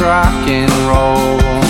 rock and roll.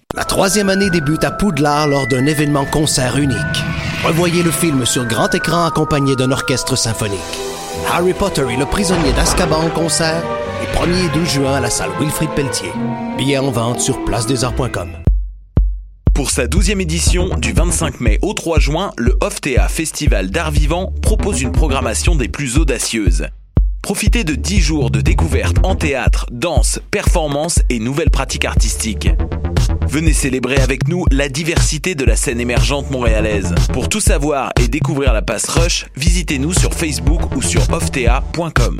La troisième année débute à Poudlard lors d'un événement concert unique. Revoyez le film sur grand écran accompagné d'un orchestre symphonique. Harry Potter et le prisonnier d'Azkaban en concert, les 1er et 12 juin à la salle Wilfrid Pelletier. Billets en vente sur placedesarts.com. Pour sa 12e édition, du 25 mai au 3 juin, le OFTEA Festival d'art vivant propose une programmation des plus audacieuses. Profitez de 10 jours de découvertes en théâtre, danse, performance et nouvelles pratiques artistiques. Venez célébrer avec nous la diversité de la scène émergente montréalaise. Pour tout savoir et découvrir la passe Rush, visitez-nous sur Facebook ou sur oftea.com.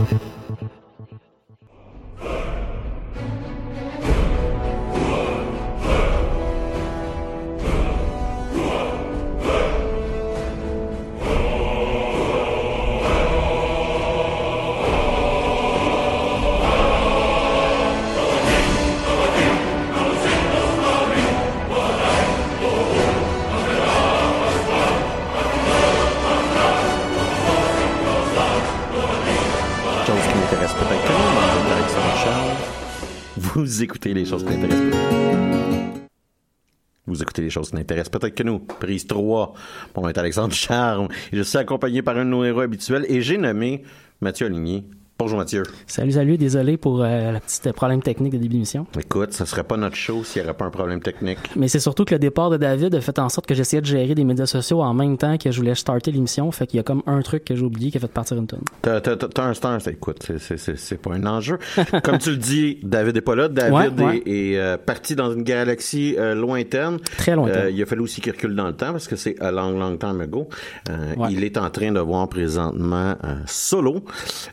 Vous écoutez les choses qui n'intéressent pas. Vous écoutez les choses qui n'intéressent peut-être que nous. Prise 3. Mon nom est Alexandre Charme. Je suis accompagné par un de nos héros habituels et j'ai nommé Mathieu Aligny. Bonjour Mathieu. Salut, salut, désolé pour euh, la petite problème technique de début d'émission. Écoute, ça serait pas notre show s'il n'y aurait pas un problème technique. Mais c'est surtout que le départ de David a fait en sorte que j'essayais de gérer des médias sociaux en même temps que je voulais starter l'émission. Fait qu'il y a comme un truc que j'ai oublié qui a fait partir une tonne. T'as, un star, écoute, c'est, pas un enjeu. Comme tu le dis, David est pas là. David Ouais, ouais. est, est, euh, parti dans une galaxie euh, lointaine. Très lointaine. Euh, il a fallu aussi qu'il recule dans le temps parce que c'est a long, long time ago. Ouais. Il est en train de voir présentement Solo,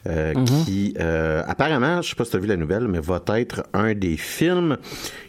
euh, Mm-hmm. qui euh, apparemment, je sais pas si tu as vu la nouvelle, mais va être un des films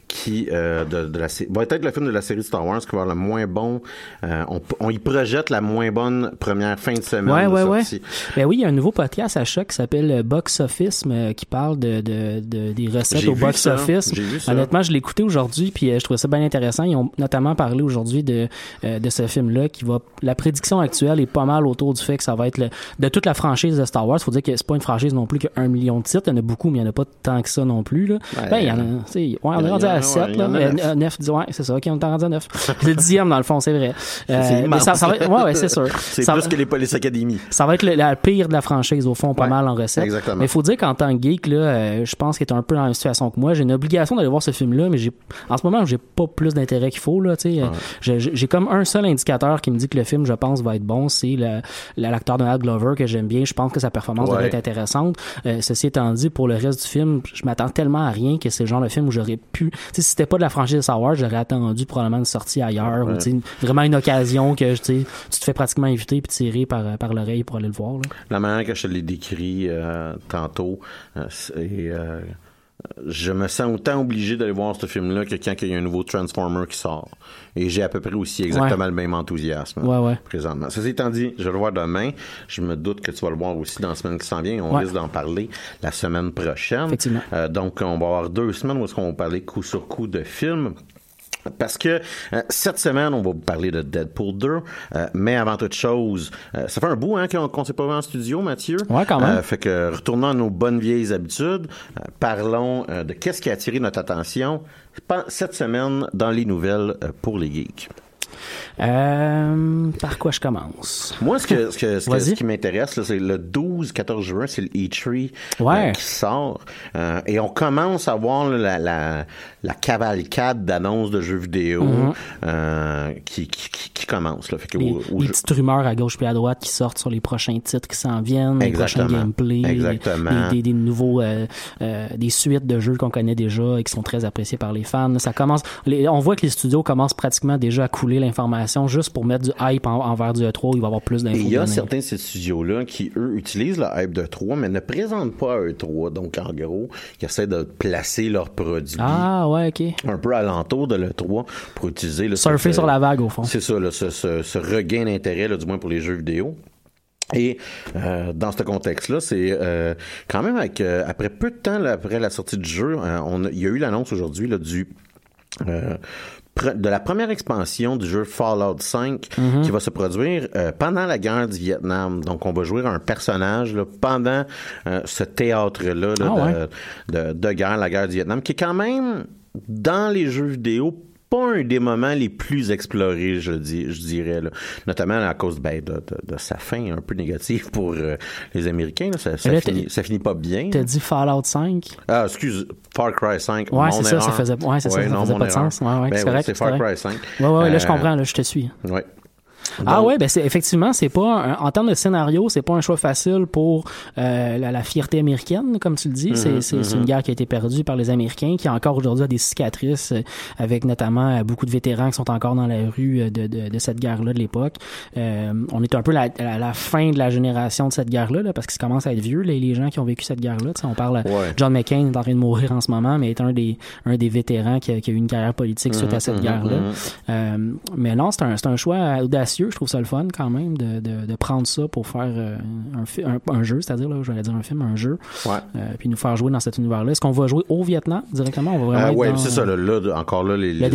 qui euh, de, de la va être le film de la série Star Wars qui va avoir le moins bon euh, on, on y projette la moins bonne première fin de semaine Ouais, de ouais, ouais. sortie. Ben oui, il y a un nouveau podcast à choc qui s'appelle euh, Box Office, qui parle de, de, de- des recettes au box ça, office. j'ai vu ça. Honnêtement, je l'ai écouté aujourd'hui, puis je trouvais ça bien intéressant. Ils ont notamment parlé aujourd'hui de, de ce film-là, qui va. La prédiction actuelle est pas mal autour du fait que ça va être le, de toute la franchise de Star Wars. Faut dire que c'est pas une franchise non plus qui a un million de titres. Il y en a beaucoup, mais il y en a pas tant que ça non plus. Là. Ouais, ben, il y en a. Ouais, on est rendu à ouais, 7, il y là. en a neuf. 9, dis- ouais, c'est ça, ok, on est rendu à 9. C'est le dixième, dans le fond, c'est vrai. Euh, C'est mais ça, ça va être, ouais, ouais, c'est sûr. C'est plus va- que les Police Academy. ça va être le, la pire de la franchise, au fond, pas Ouais, mal en recette. exactement. Mais il faut dire qu'en tant que geek, là, euh, je pense qu'il est un peu dans la même situation que moi. J'ai une obligation d'aller voir ce film-là, mais j'ai, en ce moment, j'ai pas plus d'intérêt qu'il faut, là, tu sais. J'ai- comme un seul indicateur qui me dit que le film, je pense, va être bon. C'est l'acteur Donald Glover que j'aime bien. Je pense que sa performance devrait être intéressante. Euh, ceci étant dit, pour le reste du film, je m'attends tellement à rien que c'est le genre de film où j'aurais pu, si c'était pas de la franchise Wars, j'aurais attendu probablement une sortie ailleurs ou tu sais, vraiment une occasion que tu te fais pratiquement inviter puis tirer par, par l'oreille pour aller le voir. là. La manière que je te l'ai décrit euh, tantôt, euh, c'est, euh, je me sens autant obligé d'aller voir ce film-là que quand il y a un nouveau Transformer qui sort. Et j'ai à peu près aussi exactement le même enthousiasme Ouais, ouais. présentement. Ceci étant dit, je vais le voir demain. Je me doute que tu vas le voir aussi dans la semaine qui s'en vient. On risque d'en parler la semaine prochaine. Effectivement. Euh, donc, on va avoir deux semaines où est-ce qu'on va parler coup sur coup de films. Parce que euh, cette semaine, on va vous parler de Deadpool 2, euh, mais avant toute chose, euh, ça fait un bout hein, qu'on qu'on s'est pas vu en studio, Mathieu. Ouais, quand même. Euh, fait que retournons à nos bonnes vieilles habitudes. Euh, parlons euh, de qu'est-ce qui a attiré notre attention cette semaine dans les nouvelles euh, pour les geeks. Euh, par quoi je commence? Moi, ce, que, ce, que- ce, que- Vas-y. ce qui m'intéresse, c'est le 12-14 juin, c'est le E3 Ouais. euh, qui sort. Euh, et on commence à voir la, la, la cavalcade d'annonces de jeux vidéo Mhm. qui, qui, qui, qui commence. Là. Fait que Les, au- au les jeu- petites rumeurs à gauche puis à droite qui sortent sur les prochains titres qui s'en viennent, les prochains Exactement. gameplays, Exactement. Des, nouveaux, des suites de jeux qu'on connaît déjà et qui sont très appréciés par les fans. Ça commence, on voit que les studios commencent pratiquement déjà à couler l'information juste pour mettre du hype en- envers du E3 où il va y avoir plus d'infos. il y a données. certains de ces studios-là qui, eux, utilisent le hype de 3, mais ne présentent pas à E3. Donc, en gros, ils essaient de placer leurs produits Ah ouais, un peu alentour de l'E3 pour utiliser... le Surfer sur la vague au fond. C'est ça, là, ce, ce- ce regain d'intérêt, du moins pour les jeux vidéo. Et euh, dans ce contexte-là, c'est euh, quand même avec euh, après peu de temps là, après la sortie du jeu, on il y a eu l'annonce aujourd'hui du euh, de la première expansion du jeu Fallout 5 Mhm. qui va se produire euh, pendant la guerre du Vietnam. Donc, on va jouer un personnage là, pendant euh, ce théâtre-là là, Ah de, de, de guerre, la guerre du Vietnam, qui est quand même dans les jeux vidéo pas un des moments les plus explorés, je dis, je dirais, là. notamment à cause ben, de, de, de sa fin un peu négative pour euh, les Américains. Là. Ça, ça, là, finit, t'as- ça finit pas bien. T'as dit Fallout 5? Ah, excuse, Far Cry 5. Ouais, c'est ça, ça faisait- ouais, c'est ça, non, faisait pas de sens. Ouais, ouais, Ben c'est Far correct. Cry 5. Ouais, ouais, là, je Euh, comprends, là, je te suis. Ouais. Ah ouais, ben c'est effectivement c'est pas un- en termes de scénario, c'est pas un choix facile pour euh, la, la fierté américaine, comme tu le dis. C'est c'est- c'est une guerre qui a été perdue par les Américains, qui encore aujourd'hui a des cicatrices, euh, avec notamment euh, beaucoup de vétérans qui sont encore dans la rue euh, de, de, de cette guerre-là de l'époque. Euh, on est un peu la- à la, fin de la génération de cette guerre-là, là, parce qu'ils commencent à être vieux, les, les gens qui ont vécu cette guerre-là. On parle, Ouais. John McCain est en train de mourir en ce moment, mais est un des un des vétérans qui a, qui a eu une carrière politique suite à cette mhm, guerre-là. mhm. Euh, mais non, c'est un, c'est un choix audacieux. Je trouve ça le fun quand même de, de, de prendre ça pour faire euh, un, fi- un, un jeu, c'est-à-dire, là, j'allais dire un film, un jeu, Ouais. euh, puis nous faire jouer dans cet univers-là. Est-ce qu'on va jouer au Vietnam directement? On va vraiment Euh, dans- c'est ça. Là, là, encore là, les, là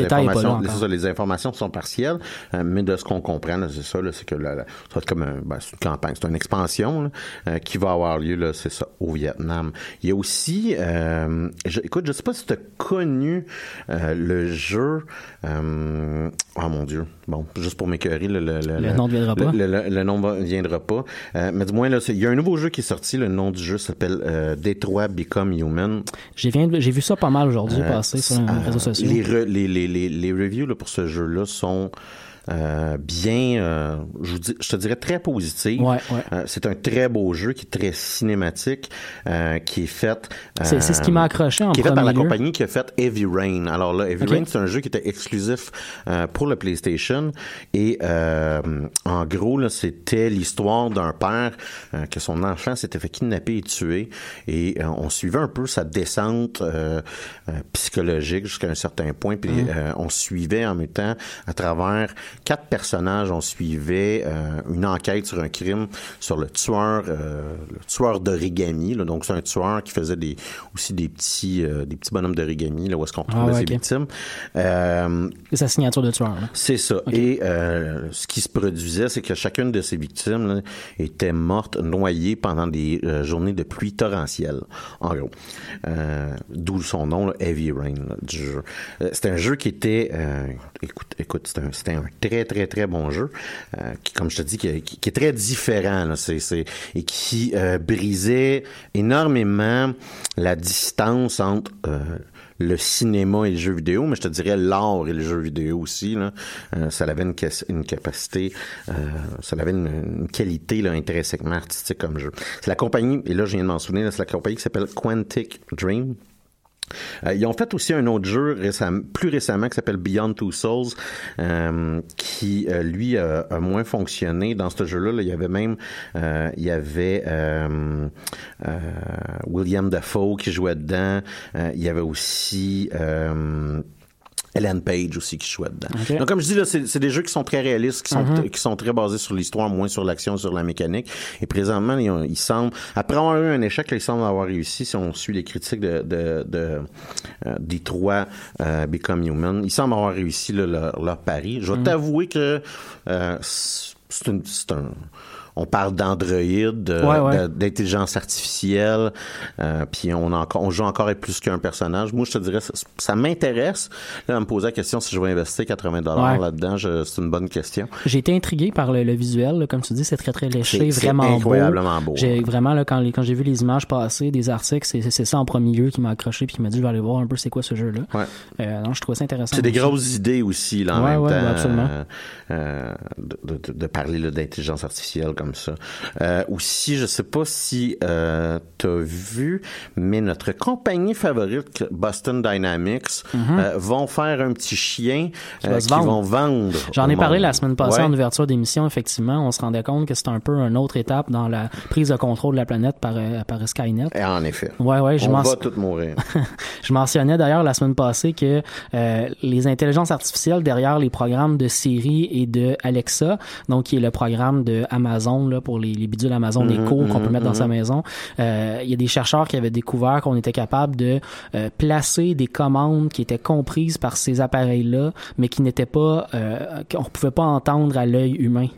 ça, les informations sont partielles, mais de ce qu'on comprend, là, c'est ça, là, c'est que la- ça va être comme un, ben, une campagne, c'est une expansion là, qui va avoir lieu, là, c'est ça, au Vietnam. Il y a aussi, je, écoute, je sais pas si tu as connu le jeu, oh mon Dieu, bon, juste pour m'écœurer, le, le, Le nom ne viendra pas. Le, nom ne viendra pas, Euh, mais du moins, il y a un nouveau jeu qui est sorti, le nom du jeu s'appelle euh, Detroit Become Human. J'ai vu ça pas mal aujourd'hui Euh, passer sur les euh, réseaux sociaux. Les, re- les, les, les, les reviews là, pour ce jeu-là sont euh, bien, euh, je, vous dis- je te dirais très positives. Ouais, ouais. Euh, c'est un très beau jeu qui est très cinématique, euh, qui est fait. C'est- c'est ce qui m'a accroché en Qui est fait par la lieu. compagnie qui a fait Heavy Rain. Alors là, Heavy. Rain, c'est un jeu qui était exclusif euh, pour le PlayStation. Et euh, en gros, là, c'était l'histoire d'un père euh, que son enfant s'était fait kidnapper et tuer. Et euh, on suivait un peu sa descente psychologique jusqu'à un certain point. Puis euh, on suivait en même temps, à travers quatre personnages, on suivait euh, une enquête sur un crime sur le tueur, euh, le tueur d'origami. là. Donc c'est un tueur qui faisait des aussi des petits euh, des petits bonhommes d'origami là où est-ce qu'on trouvait Ah ouais, ses victimes. Euh, C'est sa signature de tueur. là. c'est ça. Et ce qui se produisait, c'est que chacune de ces victimes là, était morte, noyée pendant des journées de pluie torrentielle, en gros. D'où son nom, Heavy Rain, du jeu. C'était un jeu qui était, écoute, écoute, c'était un, c'était un très très très bon jeu, euh, qui, comme je te dis, qui, est très différent, là, et qui euh, brisait énormément la distance entre euh, le cinéma et le jeu vidéo, mais je te dirais l'art et le jeu vidéo aussi. Là. Ça avait une, capacité, ça avait une, une qualité là, intrinsèquement artistique comme jeu. C'est la compagnie, et là je viens de m'en souvenir, c'est la compagnie qui s'appelle Quantic Dream. Euh, ils ont fait aussi un autre jeu plus récemment qui s'appelle Beyond Two Souls, euh, qui euh, lui a, moins fonctionné. Dans ce jeu-là, là, il y avait même, il y avait William Dafoe qui jouait dedans. Il y avait aussi Ellen Page aussi qui jouait dedans. Donc comme je dis là, c'est des jeux qui sont très réalistes, qui sont Mhm. qui sont très basés sur l'histoire, moins sur l'action, sur la mécanique. Et présentement, ils, ont- ils semblent, après avoir eu un échec, là, ils semblent avoir réussi. Si on suit les critiques de de, de euh, des trois euh, Become Human, ils semblent avoir réussi là, leur, leur pari. Je vais Mhm. t'avouer que euh, c'est un on parle d'Android, de- Ouais, ouais. d'intelligence artificielle, euh, puis on, a encore, on joue encore avec plus qu'un personnage. Moi, je te dirais, ça, ça m'intéresse. Là, on me posait la question si je vais investir 80 dollars là-dedans. C'est une bonne question. J'ai été intrigué par le, le visuel, là. comme tu dis, c'est très très léché, vraiment beau. incroyablement beau. J'ai vraiment là quand les- quand j'ai vu les images passer des articles, c'est ça en premier lieu qui m'a accroché puis qui m'a dit je vais aller voir un peu c'est quoi ce jeu-là. Ouais. Euh, non, je trouvais ça intéressant. C'est des grosses idées aussi, là, en même temps. absolument. euh, euh, de, de- de parler là, d'intelligence artificielle comme ça. Euh, aussi, je sais pas si euh, tu as vu, mais notre compagnie favorite, Boston Dynamics, euh, vont faire un petit chien Qui vendre. vont vendre. J'en ai parlé monde. la semaine passée Ouais. en ouverture d'émission, effectivement. On se rendait compte que c'était un peu une autre étape dans la prise de contrôle de la planète par, par Skynet. Et en effet. Ouais, ouais, je On m'en va tous mourir. Je mentionnais d'ailleurs la semaine passée que les intelligences artificielles derrière les programmes de Siri et de Alexa, donc qui est le programme de Amazon là, pour les, les bidules Amazon Mhm, Echo qu'on peut mhm, mettre dans sa maison, euh, il y a des chercheurs qui avaient découvert qu'on était capable de euh, placer des commandes qui étaient comprises par ces appareils-là, mais qui n'étaient pas, euh, qu'on pouvait pas entendre à l'œil humain.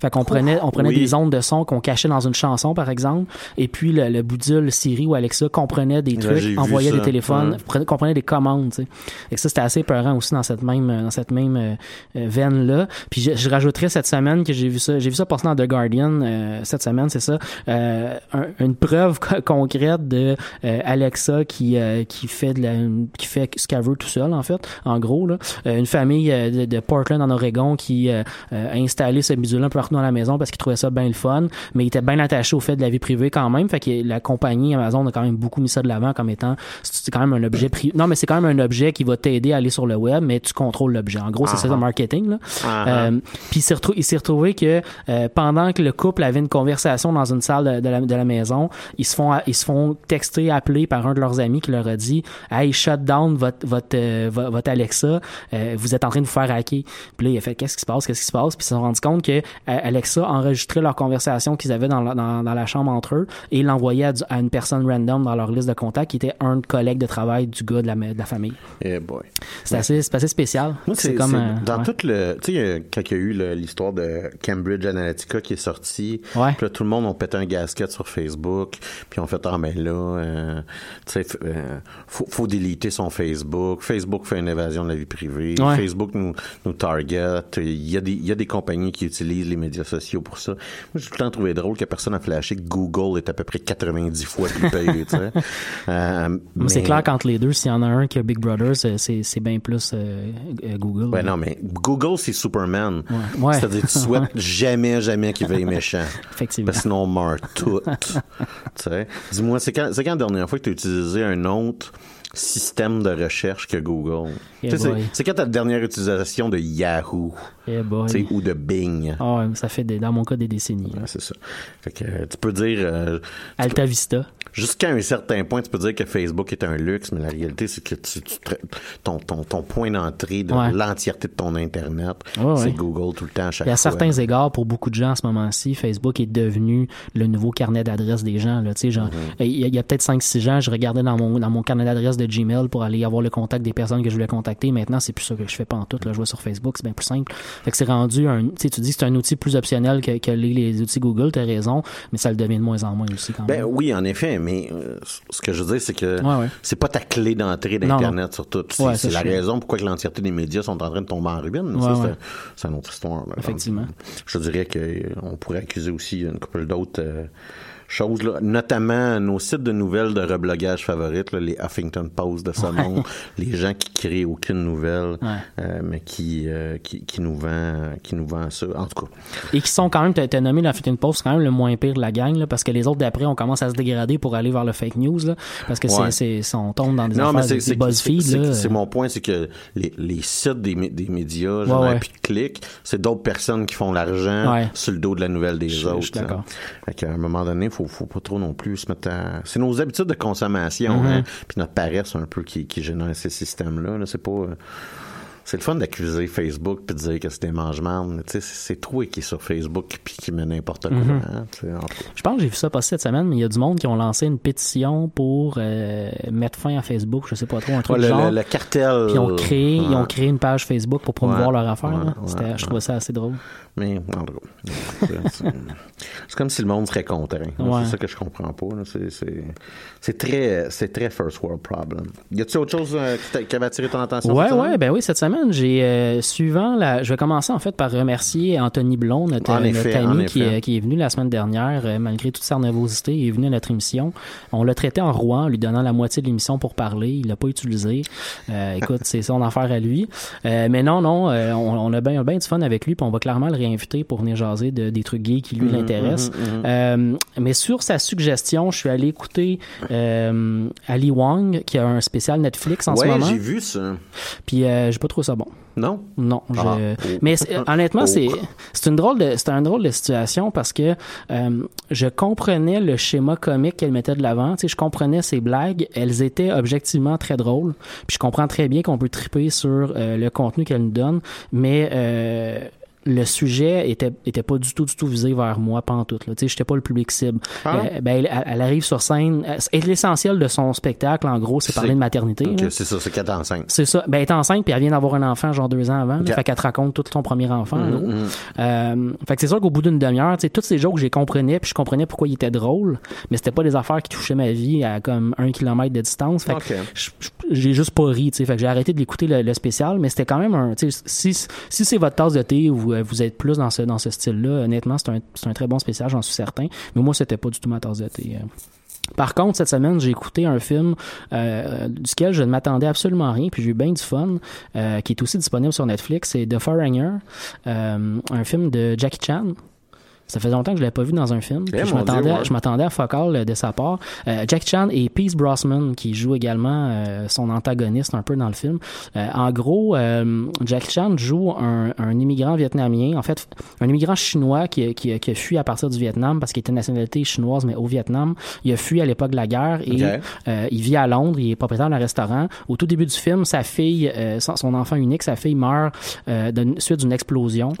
Fait qu'on prenait, on prenait Oui. des ondes de son qu'on cachait dans une chanson, par exemple, et puis le, le budule Siri ou Alexa comprenait des trucs, envoyait des téléphones, Ouais. comprenait des commandes, tu sais. Et ça, c'était assez peurant aussi dans cette même, dans cette même euh, euh, veine-là. Puis je, je rajouterais cette semaine que j'ai vu ça, j'ai vu ça passer dans The Guardian, euh, cette semaine, c'est ça, euh, un- une preuve co- concrète de euh, Alexa qui, euh, qui fait de la, qui fait ce qu'elle veut tout seul, en fait, en gros, là. Euh, une famille de, de Portland, en Oregon, qui a installé ce bidule un peu partout dans la maison parce qu'il trouvait ça bien le fun, mais il était bien attaché au fait de la vie privée quand même. Fait que la compagnie Amazon a quand même beaucoup mis ça de l'avant comme étant c'est quand même un objet pri- Non, mais c'est quand même un objet qui va t'aider à aller sur le web, mais tu contrôles l'objet. En gros, c'est ça le marketing. Là. Ah, Euh, puis il s'est retrouvé que euh, pendant que le couple avait une conversation dans une salle de, de la, de la maison, ils se font ils se font texter, appeler par un de leurs amis qui leur a dit "Hey, shut down votre votre euh, vo- votre Alexa, euh, vous êtes en train de vous faire hacker." Puis là, il a fait "Qu'est-ce qui se passe? Qu'est-ce qui se passe Puis ils se sont rendus compte que Alexa enregistrait leur conversation qu'ils avaient dans la, dans, dans la chambre entre eux et l'envoyait à, une personne random dans leur liste de contacts qui était un collègue de travail du gars de la, de la famille. Eh. C'est assez spécial. C'est comme dans ouais. tout le, tu sais, euh, quand il y a eu l'histoire de Cambridge Analytica qui est sortie, Ouais. puis là, tout le monde a pété un gasket sur Facebook, puis on fait ah ben là, euh, tu sais, euh, faut, faut déliter son Facebook. Facebook fait une évasion de la vie privée. Facebook nous, nous target. Il y a des, il y a des compagnies qui utilisent les médias sociaux pour ça. Moi, j'ai tout le temps trouvé drôle que personne a flashé que Google est à peu près 90 fois plus payé. Euh, Mais C'est clair qu'entre les deux, s'il y en a un qui a Big Brother, c'est- bien plus euh, euh, Google. Ouais, non, mais Google, c'est Superman. Ouais. Ouais. C'est-à-dire, tu souhaites jamais, jamais qu'il veuille méchant. Effectivement. Parce sinon, on meurt tout. tu sais. Dis-moi, c'est quand, c'est quand la dernière fois que tu as utilisé un autre système de recherche que Google? C'est, quand ta dernière utilisation de Yahoo? Ou de Bing? Ah ça fait des- dans mon cas des décennies. Ouais, c'est ça. Fait que euh, tu peux dire, euh, Alta Vista. Jusqu'à un certain point, tu peux dire que Facebook est un luxe, mais la réalité, c'est que tu, tu ton, ton, ton point d'entrée de Ouais. l'entièreté de ton Internet, Ouais, c'est ouais. Google tout le temps à chaque Et à fois. certains égards, pour beaucoup de gens en ce moment-ci, Facebook est devenu le nouveau carnet d'adresses des gens. Là. Tu sais, genre, Mm-hmm. Il y a, peut-être 5-6 ans, je regardais dans mon, dans mon carnet d'adresses de Gmail pour aller avoir le contact des personnes que je voulais contacter. Maintenant, c'est plus ça que je fais pas en tout. Là. Je vais sur Facebook, c'est bien plus simple. Fait que c'est rendu un. Tu dis que c'est un outil plus optionnel que, que les, les outils Google, tu as raison, mais ça le devient de moins en moins aussi quand Ben même. oui, en effet, mais euh, ce que je veux dire, c'est que Ouais, ouais. c'est pas ta clé d'entrée d'Internet surtout. C'est Ouais, c'est la raison pourquoi que l'entièreté des médias sont en train de tomber en ruine. Ça, c'est- c'est une autre histoire. là. Effectivement. Je dirais qu'on pourrait accuser aussi une couple d'autres euh, choses, là, notamment nos sites de nouvelles de reblogage favorites, là, les Huffington Post de ce monde, les gens qui créent aucune nouvelle, Ouais. euh, mais qui, euh, qui, qui nous vend, qui nous vend ça. En tout cas, Et qui sont quand même, t'as nommé la Huffington Post, c'est quand même le moins pire de la gang, là, parce que les autres d'après, on commence à se dégrader pour aller vers le fake news, là, parce que Ouais. c'est, on tombe dans des non, affaires c'est des BuzzFeed, c'est- mon point, c'est que les, les sites des, des médias, Ouais, genre, ouais. puis de clics, c'est d'autres personnes qui font l'argent sur le dos de la nouvelle des Je- je autres. suis d'accord. hein. Fait qu'à un moment donné, faut, faut pas trop non plus se mettre à... C'est nos habitudes de consommation, Mhm. hein, puis notre paresse un peu qui, qui génère ces systèmes-là. là. C'est pas... euh, C'est le fun d'accuser Facebook puis de dire que tu sais, c'est toi qui est sur Facebook puis qui met n'importe quoi. Mhm. hein. Je pense que j'ai vu ça passer cette semaine, mais il y a du monde qui ont lancé une pétition pour euh, mettre fin à Facebook, je sais pas trop, un truc Ouais, du le, genre. le- le cartel. Puis ils ont créé, ils ont créé une page Facebook pour promouvoir Ouais, leur affaire. C'était- je trouvais ça assez drôle. Mais, en tout cas, c'est- comme si le monde serait content. Ouais. C'est ça que je comprends pas. C'est- très, c'est très first world problem. Y a-t-il autre chose euh, qui, qui avait attiré ton attention? Ouais, ouais, ben oui, cette semaine, j'ai euh, suivant la. Je vais commencer en fait par remercier Anthony Blond, notre, effet, ami qui, est- qui est venu la semaine dernière, euh, malgré toute sa nervosité, il est venu à notre émission. On l'a traité en Rouen, en lui donnant la moitié de l'émission pour parler. Il l'a pas utilisé. Euh, écoute, c'est son affaire à lui. Euh, mais non, non, euh, on, on a bien ben du fun avec lui, puis on va clairement le réinviter pour venir jaser de, des trucs gays qui lui Mhm, l'intéressent. mhm, mhm. Euh, mais sur sa suggestion, je suis allé écouter euh, Ali Wong, qui a un spécial Netflix en ce moment. j'ai vu ça. Puis euh, j'ai pas trouvé ça bon. Non? Non. Ah, oh. mais c'est- honnêtement, Oh. c'est c'est une drôle de c'est un drôle de situation parce que euh, je comprenais le schéma comique qu'elle mettait de l'avant, tu sais, je comprenais ses blagues, elles étaient objectivement très drôles. Puis je comprends très bien qu'on peut triper sur euh, le contenu qu'elle nous donne, mais euh, le sujet était était pas du tout du tout visé vers moi pantoute là tu sais j'étais pas le public cible Ah. Euh, ben elle, elle arrive sur scène euh, et l'essentiel de son spectacle en gros c'est parler de maternité c'est ça, c'est qu'elle est enceinte. C'est ça. Ben, elle est enceinte, puis elle vient d'avoir un enfant, genre deux ans avant. là. Ok. Fait qu'elle te raconte tout son premier enfant, en Mhm, mhm. Euh, fait que c'est sûr qu'au bout d'une demi-heure, tu sais, toutes ces jokes, les comprenais, puis je comprenais pourquoi ils étaient drôles, mais c'était pas des affaires qui touchaient ma vie à comme un kilomètre de distance. Fait que Ok. je- je- j'ai juste pas ri, tu sais. Fait que j'ai arrêté de l'écouter le, le spécial, mais c'était quand même un, tu sais, si, si c'est votre tasse de thé ou vous êtes plus dans ce, dans ce style-là, honnêtement, c'est un, un très bon spécial, j'en suis certain. Mais moi, c'était pas du tout ma tasse euh. Par contre, cette semaine, j'ai écouté un film euh, duquel je ne m'attendais absolument rien, puis j'ai eu bien du fun, euh, qui est aussi disponible sur Netflix. C'est The Foreigner, euh, un film de Jackie Chan. Ça fait longtemps que je l'avais pas vu dans un film. puis Eh, je m'attendais, ouais. je m'attendais à focal euh, de sa part. Euh, Jackie Chan et Pierce Brosnan qui joue également euh, son antagoniste un peu dans le film. Euh, en gros, Jackie Chan joue un, un immigrant vietnamien, en fait, un immigrant chinois qui, a- qui, a- qui a fui à partir du Vietnam parce qu'il était nationalité chinoise mais au Vietnam. Il a fui à l'époque de la guerre et il vit à Londres, il est propriétaire d'un restaurant. Au tout début du film, sa fille, son, enfant unique, sa fille meurt de, suite d'une explosion.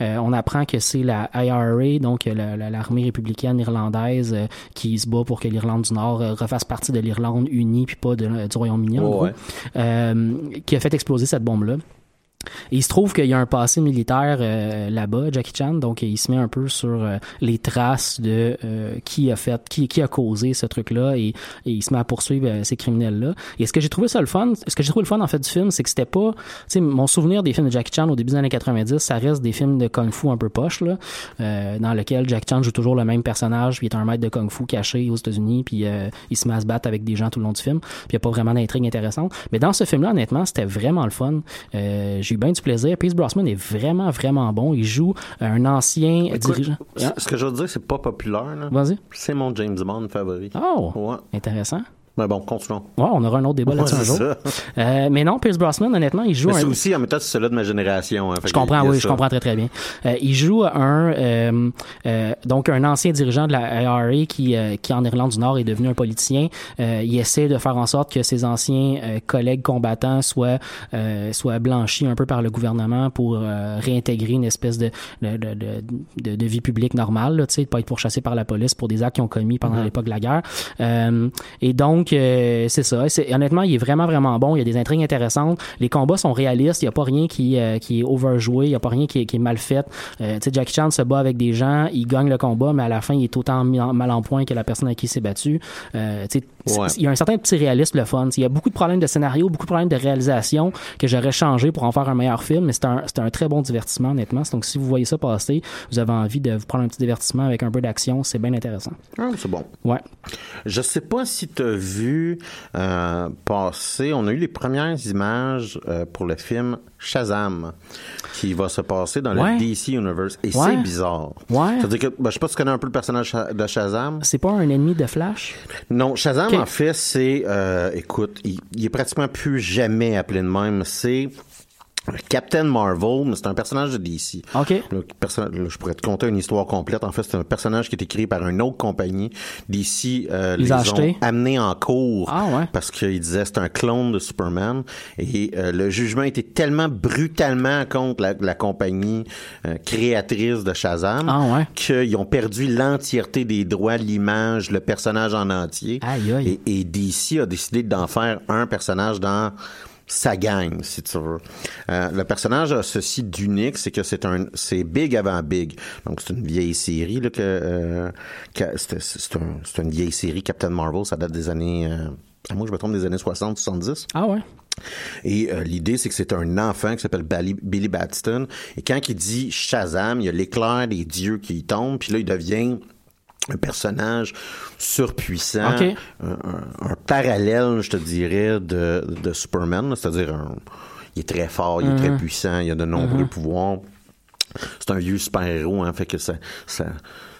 On apprend que c'est la IRA, donc euh, la- la- l'armée républicaine irlandaise, euh, qui se bat pour que l'Irlande du Nord euh, refasse partie de l'Irlande unie puis pas de- du Royaume-Uni Ouais, qui a fait exploser cette bombe-là. Il se trouve qu'il y a un passé militaire euh, là-bas, Jackie Chan, donc il se met un peu sur euh, les traces de euh, qui a fait, qui, qui a causé ce truc-là, et, et il se met à poursuivre euh, ces criminels-là. Et ce que j'ai trouvé ça le fun, ce que j'ai trouvé le fun en fait du film, c'est que c'était pas, tu sais, mon souvenir des films de Jackie Chan au début des années 90, ça reste des films de kung-fu un peu poche là, euh, dans lequel Jackie Chan joue toujours le même personnage, puis il est un maître de kung-fu caché aux États-Unis, puis euh, il se met à se battre avec des gens tout le long du film, puis il y a pas vraiment d'intrigue intéressante. Mais dans ce film-là, honnêtement, c'était vraiment le fun. J'ai eu bien du plaisir. Pierce Brosnan est vraiment, vraiment bon. Il joue un ancien Écoute, dirigeant. Ce que je veux dire, c'est pas populaire. Vas-y. C'est mon James Bond favori. Oh, Ouais. intéressant. Mais bon, continuons. Ouais, on aura un autre débat là-dessus Ouais, un jour. Euh, mais non, Pierce Brosnan, honnêtement, il joue Mais un... c'est aussi, en même temps, c'est celui de ma génération. hein. Je comprends, oui, ça. je comprends très très bien. Euh, il joue un euh, euh, donc un ancien dirigeant de la IRA qui qui en Irlande du Nord est devenu un politicien. Il essaie de faire en sorte que ses anciens collègues combattants soient soient blanchis un peu par le gouvernement pour réintégrer une espèce de de, de, de, de- de vie publique normale, tu sais, de pas être pourchassé par la police pour des actes qu'ils ont commis pendant Mhm. l'époque de la guerre. Et donc Donc, euh, c'est ça. Honnêtement, il est vraiment, vraiment bon. Il y a des intrigues intéressantes. Les combats sont réalistes. Il n'y a pas rien qui, euh, qui est overjoué. Il n'y a pas rien qui, est- qui est mal fait. Euh, tu sais, Jackie Chan se bat avec des gens. Il gagne le combat, mais à la fin, il est autant mal en point que la personne à qui il s'est battu. Euh, tu sais, c- Ouais. Il y a un certain petit réalisme, le fun. Il y a beaucoup de problèmes de scénario, beaucoup de problèmes de réalisation que j'aurais changé pour en faire un meilleur film, mais c'est un, c'est un très bon divertissement, honnêtement. Donc, si vous voyez ça passer, vous avez envie de vous prendre un petit divertissement avec un peu d'action, c'est bien intéressant. Ah, c'est bon. Ouais. Je sais pas si tu as vu euh, passer, on a eu les premières images euh, pour le film Shazam qui va se passer dans Ouais. le DC Universe et Ouais. c'est bizarre. Ouais. C'est-à-dire que ben, je sais pas si tu connais un peu le personnage de Shazam. C'est pas un ennemi de Flash? Non, Shazam en fait c'est euh, écoute, il, il est pratiquement plus jamais appelé de même, c'est Captain Marvel, c'est un personnage de DC. OK. Le je pourrais te conter une histoire complète. En fait, c'est un personnage qui est créé par une autre compagnie. DC euh, Ils les ont ont acheté? amenés en cours Ah ouais. parce qu'ils disaient c'est un clone de Superman. Et euh, le jugement était tellement brutalement contre la, la compagnie euh, créatrice de Shazam Ah ouais. qu'ils ont perdu l'entièreté des droits, l'image, le personnage en entier. Aïe, aïe. Et, et DC a décidé d'en faire un personnage dans sa gang, si tu veux. Euh, le personnage a ceci d'unique, c'est que c'est un, c'est Big avant Big. Donc c'est une vieille série là que, euh, que c'est, un- c'est une vieille série Captain Marvel, ça date des années, euh, moi je me trompe des années 60, 70. Ah ouais? Et euh, l'idée, c'est que c'est un enfant qui s'appelle Billy Batson. Et quand il dit Shazam, il y a l'éclair des dieux qui tombe, puis là, il devient un personnage surpuissant, un, un- un parallèle, je te dirais, de, de Superman. C'est-à-dire, il est très fort, il est très puissant, il a de nombreux pouvoirs. C'est un vieux super-héros, hein, fait que ça, ça,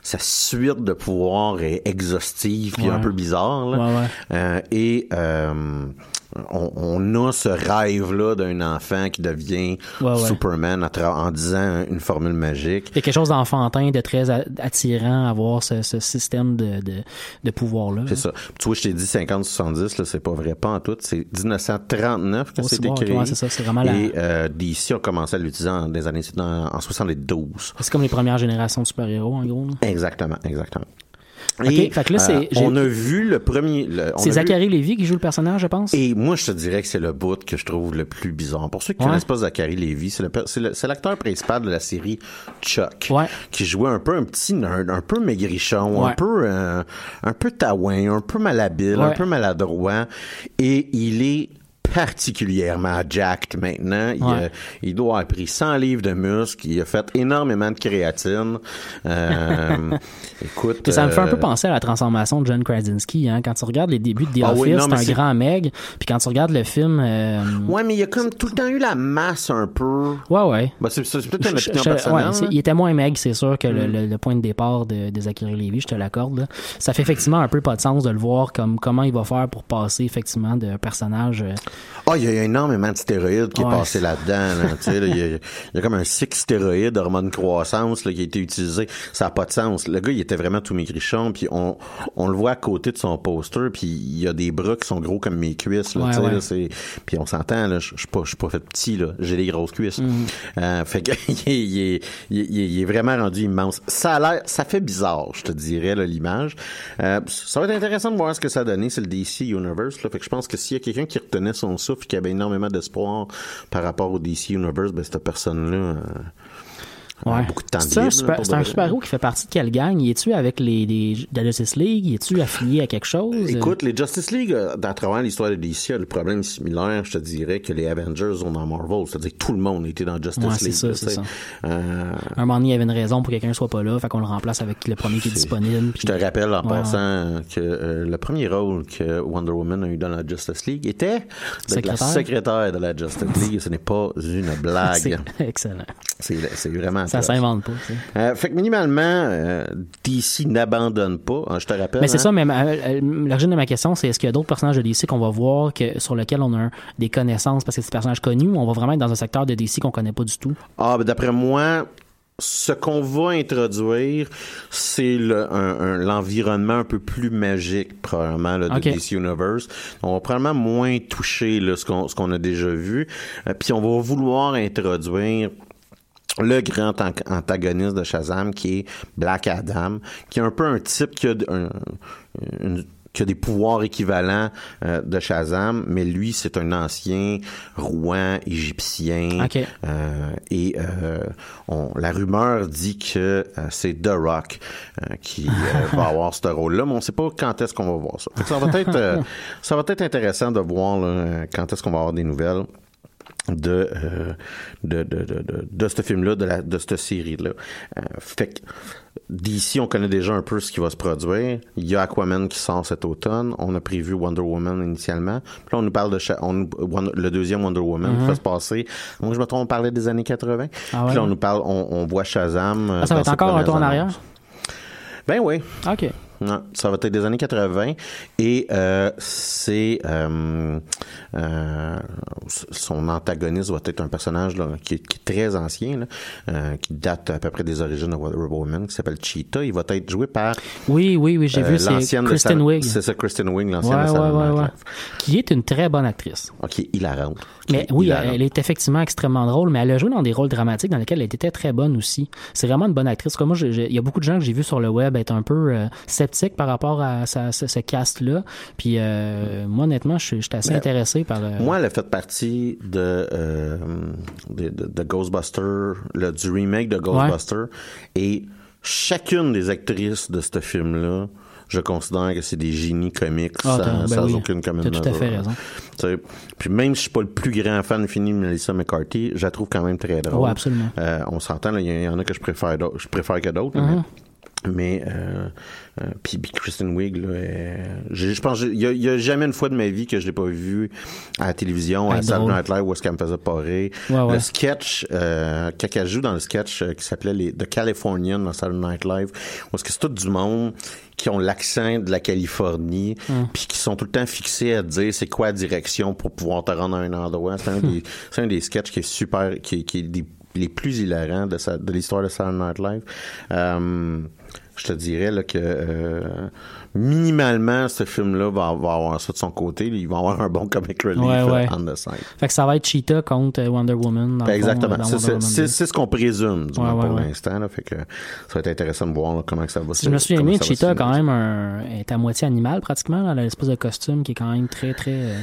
sa suite de pouvoirs est exhaustive puis Ouais. un peu bizarre. là. Ouais, ouais. Euh, et euh, on, on a ce rêve-là d'un enfant qui devient Ouais. Superman en disant une formule magique. Il y a quelque chose d'enfantin, de très attirant à avoir ce, ce système de, de, de pouvoir-là. C'est ça. Tu vois, je t'ai dit 50-70, là, c'est pas vrai, pas en tout. C'est 1939 que Oh, c'est ok, ouais, c'est ça, c'est vraiment la- Et euh, DC a commencé à l'utiliser années, en 72. C'est comme les premières générations de super-héros, en gros. là. Exactement, exactement. Ok, fait que là, j'ai- on a vu le premier... C'est a vu- Zachary Lévy qui joue le personnage, je pense? Et moi, je te dirais que c'est le bout que je trouve le plus bizarre. Pour ceux qui Ouais. connaissent pas Zachary Lévy, c'est l'acteur principal de la série Chuck, Ouais. qui jouait un peu un petit nerd, un peu maigrichon, un peu euh, un peu taouin, un peu malhabile, un peu maladroit, et il est particulièrement jacked maintenant. Il, Ouais. a- il doit avoir pris 100 livres de muscles. Il a fait énormément de créatine. Euh, écoute, ça me fait un euh, peu penser à la transformation de John Krasinski. Hein. Quand tu regardes les débuts de The Ah Office, oui, c'est un grand meg. Puis quand tu regardes le film... euh, Ouais, mais il a comme tout le temps eu la masse un peu. Ouais, ouais. Ben, c'est peut-être une opinion je- personnelle. ouais, hein. il était moins meg, c'est sûr, que le, Mm. le- le point de départ de, de Zachary Lévy, je te l'accorde. Ça fait effectivement un peu pas de sens de le voir comme comment il va faire pour passer effectivement d'un personnage. Ah, il y a énormément de stéroïdes qui Ouais. est passé là-dedans. Là, tu sais, là, il, y a, il y a comme un cycle stéroïde, hormone croissance, là, qui a été utilisé. Ça n'a pas de sens. Le gars, il était vraiment tout maigrichon, puis on, on le voit à côté de son poster, puis il y a des bras qui sont gros comme mes cuisses. Là, Ouais, tu sais, ouais. puis on s'entend, là, je suis pas, je suis pas fait petit, là, j'ai des grosses cuisses. Mm-hmm. Euh, fait que il est, il est- il est- il est vraiment rendu immense. Ça a l'air, ça fait bizarre, je te dirais, l'image. Euh, ça va être intéressant de voir ce que ça a donné, c'est le DC Universe. Là. Fait que je pense que s'il y a quelqu'un qui retenait son souffle, qui avait énormément d'espoir par rapport au DC Universe, ben cette personne-là euh, Ouais. beaucoup de temps C'est un super, là, super-héros qui fait partie de quelle gang? Y es-tu avec les, la Justice League? Y es-tu affilié à quelque chose? Écoute, les Justice League, euh, à travers l'histoire de DC, a le problème similaire, je te dirais, que les Avengers ont dans Marvel. C'est-à-dire que tout le monde était dans Justice Ouais, League. c'est ça, ça. Euh, un moment donné, il y avait une raison pour que quelqu'un soit pas là, fait qu'on le remplace avec le premier qui est disponible. Je te rappelle en Ouais, passant euh, que euh, le premier rôle que Wonder Woman a eu dans la Justice League était d'être la Secrétaire. secrétaire de la Justice League. Ce n'est pas une C'est blague. excellent. C'est vraiment Ça s'invente pas. Euh, fait que minimalement, euh, DC n'abandonne pas. hein, je te rappelle. Mais c'est hein. ça, mais ma- euh, l'origine de ma question, c'est est-ce qu'il y a d'autres personnages de DC qu'on va voir que, sur lesquels on a des connaissances parce que c'est des personnages connus ou on va vraiment être dans un secteur de DC qu'on connaît pas du tout? Ah, ben d'après moi, ce qu'on va introduire, c'est le- un- un- l'environnement un peu plus magique, probablement, là, de. DC Universe. On va probablement moins toucher là, ce qu'on ce qu'on a déjà vu. Euh, Puis on va vouloir introduire le grand an- antagoniste de Shazam qui est Black Adam, qui est un peu un type qui a d- un- une qui a des pouvoirs équivalents euh, de Shazam, mais lui, c'est un ancien roi égyptien. Euh, et euh, on, la rumeur dit que c'est The Rock qui va avoir ce rôle-là, mais on sait pas quand est-ce qu'on va voir ça. Ça va être, ça va être intéressant de voir là, quand est-ce qu'on va avoir des nouvelles de euh, de, de, de, de, de ce film-là, de, la, de cette série-là. Euh, fait que d'ici, on connaît déjà un peu ce qui va se produire. Il y a Aquaman qui sort cet automne. On a prévu Wonder Woman initialement. Puis là, on nous parle de on, Wonder- le deuxième Wonder Woman qui va se passer. Moi, je me trompe, on parlait des années 80. Mhm. Ah ouais? Puis là, on nous parle, on, on voit Shazam. euh, Ah, ça va être encore un tour en arrière? Ben oui. OK. Non, ça va être des années 80 et euh, c'est euh, euh, son antagoniste va être un personnage là, qui, est, qui est très ancien, là, qui date à peu près des origines de Wonder Woman, qui s'appelle Cheetah. Il va être joué par Oui, oui, oui, j'ai vu, c'est Kristen Wiig. C'est ça, Kristen Wiig, l'ancienne Ouais, de Saturday ouais. Qui est une très bonne actrice. Ok, hilarante. Qui Mais oui, hilarante. elle est effectivement extrêmement drôle, mais elle a joué dans des rôles dramatiques dans lesquels elle était très bonne aussi. C'est vraiment une bonne actrice. Comme moi, il y a beaucoup de gens que j'ai vus sur le web être un peu euh, sceptiques par rapport à sa- ce, ce cast-là. Puis euh, moi, honnêtement, je suis assez Mais intéressé par... euh, Moi, elle a fait partie de, euh, de, de, de Ghostbuster, le, du remake de Ghostbuster. Et chacune des actrices de ce film-là, je considère que c'est des génies comiques Ah, sans, ben sans oui. aucune commune tout à fait raison. Puis même si je suis pas le plus grand fan fini de Melissa McCarthy, je la trouve quand même très drôle. Ouais, absolument. Euh, on s'entend, il y, en a que je préfère, je préfère que d'autres. Mm-hmm. Mais- euh, euh, puis puis Kristen Wiig là, euh, j'ai- je pense il y, y a jamais une fois de ma vie que je l'ai pas vu à la télévision à Saturday. Night Live où est-ce qu'elle me faisait parer Ouais, ouais. le sketch euh, quand elle joue dans le sketch euh, qui s'appelait les The Californian dans Saturday Night Live où est-ce que c'est tout du monde qui ont l'accent de la Californie Hum. puis qui sont tout le temps fixés à dire c'est quoi la direction pour pouvoir te rendre à un endroit c'est un Hum. des c'est un des sketchs qui est super qui, qui est des les plus hilarants de, sa- de l'histoire de Saturday Night Live. Euh, je te dirais là, que euh, minimalement, ce film-là va, va avoir ça de son côté. Il va avoir un bon comic relief Ouais, ouais. euh, on the side. Fait que ça va être Cheetah contre euh, Wonder Woman. dans exactement. C'est- Wonder C'est Woman c'est- 2. c'est ce qu'on présume, du Ouais, pour l'instant. Fait que ça va être intéressant de voir là, comment que ça va se je me souviens bien, va Cheetah, quand même, un, est à moitié animal, pratiquement, l'espèce de costume qui est quand même très, très... euh,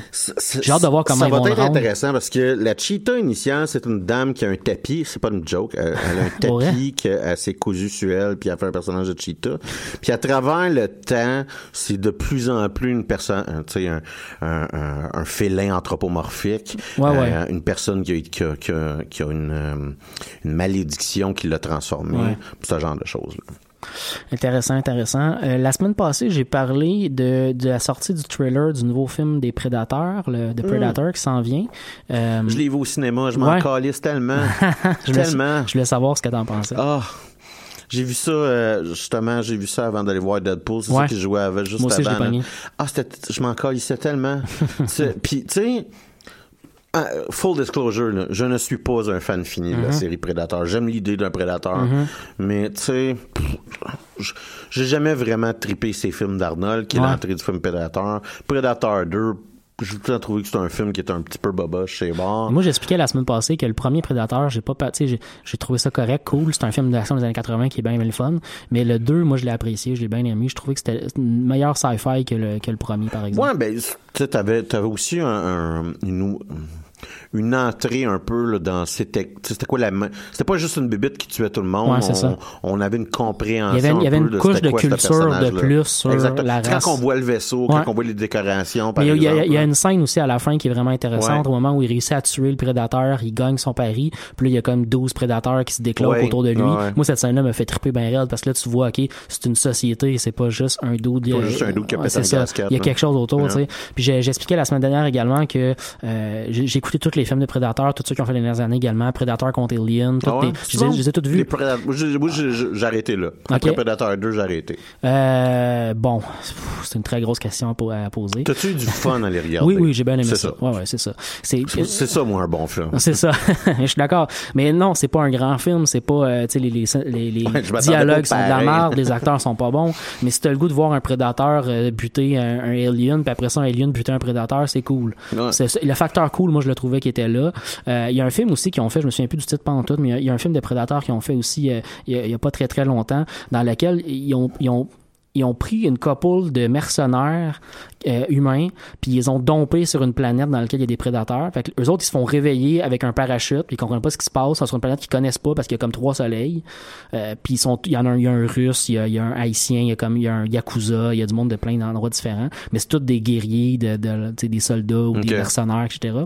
J'ai hâte de voir comment ça ils va vont le être intéressant parce que la cheetah initiale, c'est une dame qui a un tapis. C'est pas une joke. Elle, elle a un tapis qu'elle s'est cousu sur elle puis elle fait un personnage de cheetah. Puis à travers le temps, c'est de plus en plus une personne, un- tu sais, un, un, un, un félin anthropomorphique. Ouais, Euh, ouais. Une personne qui a, qui a, qui a, qui a une, euh, une malédiction qui l'a transformé. Ouais. Ce genre de choses. là. Intéressant, intéressant. Euh, la semaine passée, j'ai parlé de, de la sortie du trailer du nouveau film des Prédateurs, le de Predator qui s'en vient. Euh, Je l'ai vu au cinéma. Je m'en Ouais. calisse tellement. je voulais- tellement. Je voulais savoir ce que t'en pensais. Ah! J'ai vu ça, euh, justement, j'ai vu ça avant d'aller voir Deadpool. C'est Ouais. ça qui jouait avec juste Moi aussi, je avant. pogné. Ah, c'était, je m'en calissais tellement. Puis, tu sais, ah, full disclosure, là, je ne suis pas un fan fini de Mm-hmm. la série Predator. J'aime l'idée d'un Predator, mais tu sais, j'ai jamais vraiment trippé ces films d'Arnold, qui est Ouais. l'entrée du film Predator. Predator 2, j'ai tout le temps trouvé que c'était un film qui était un petit peu boboche chez Bar. Moi, j'expliquais la semaine passée que le premier Prédateur, j'ai pas, pa- tu sais, j'ai- j'ai trouvé ça correct, cool. C'est un film d'action des années 80 qui est bien, bien le fun. Mais le 2, moi, je l'ai apprécié, je l'ai bien aimé. Je trouvais que c'était une meilleure sci-fi que le, que le premier, par exemple. Ouais, ben, tu sais, t'avais, t'avais aussi un, un- une, une entrée un peu là, dans c'était, c'était quoi la c'était pas juste une bébite qui tuait tout le monde. Ouais, on, ça. on avait une compréhension. Il y avait une- il y avait un une peu de couche de culture de plus sur Exactement. la race. Quand on voit le vaisseau, Ouais. quand on voit les décorations, par Mais il y, a, exemple. il y a une scène aussi à la fin qui est vraiment intéressante. Ouais. Au moment où il réussit à tuer le prédateur, il gagne son pari. Puis là, il y a comme 12 prédateurs qui se déclarent autour de lui. Moi, cette scène-là me fait triper bien raide parce que là, tu vois, OK, c'est une société, c'est pas juste un dude. Pas juste un dude qui a pété un ça. casquette, Il y a là. quelque chose autour, tu sais. Puis j'expliquais la semaine dernière également que euh, j'ai écouté tous les films de prédateurs, tous ceux qui ont fait les dernières années également. Prédateur contre Alien. toutes Ah ouais? les- je les ai- bon? je les ai toutes vues. Moi, j'ai- arrêté là. Après Predator 2, j'ai arrêté. Euh, bon, c'est une très grosse question à po- à poser. T'as-tu eu du fun à les regarder? Oui, oui, j'ai bien aimé ça. ça. Ouais, ouais, c'est ça. C'est ça, moi, un bon film. C'est ça. je suis d'accord. Mais non, c'est pas un grand film. C'est pas, euh, tu sais, les, Ouais, dialogues sont de la merde, les acteurs sont pas bons. Mais si t'as le goût de voir un prédateur euh, buter un, un alien, puis après ça, un alien buter un prédateur, c'est cool. Ouais. Ça. le facteur cool, moi, je le trouvais qui était là. Euh, Il y a un film aussi qui ont fait, je me souviens plus du titre pendant tout, mais il y a- un film de prédateurs qui ont fait aussi euh, il y, a, il y a pas très très longtemps, dans lequel ils ont, ils ont ils ont pris une couple de mercenaires euh, humains, puis ils ont dompé sur une planète dans laquelle il y a des prédateurs. Fait que eux autres, ils se font réveiller avec un parachute, puis ils comprennent pas ce qui se passe. Ils sont sur une planète qu'ils connaissent pas parce qu'il y a comme trois soleils. Euh, puis ils sont, il y en a un, il y a un russe, il y a, il y a un haïtien, il y a comme, il y a un yakuza, il y a du monde de plein d'endroits différents. Mais c'est tous des guerriers, de, de, sais, des soldats ou des mercenaires, etc.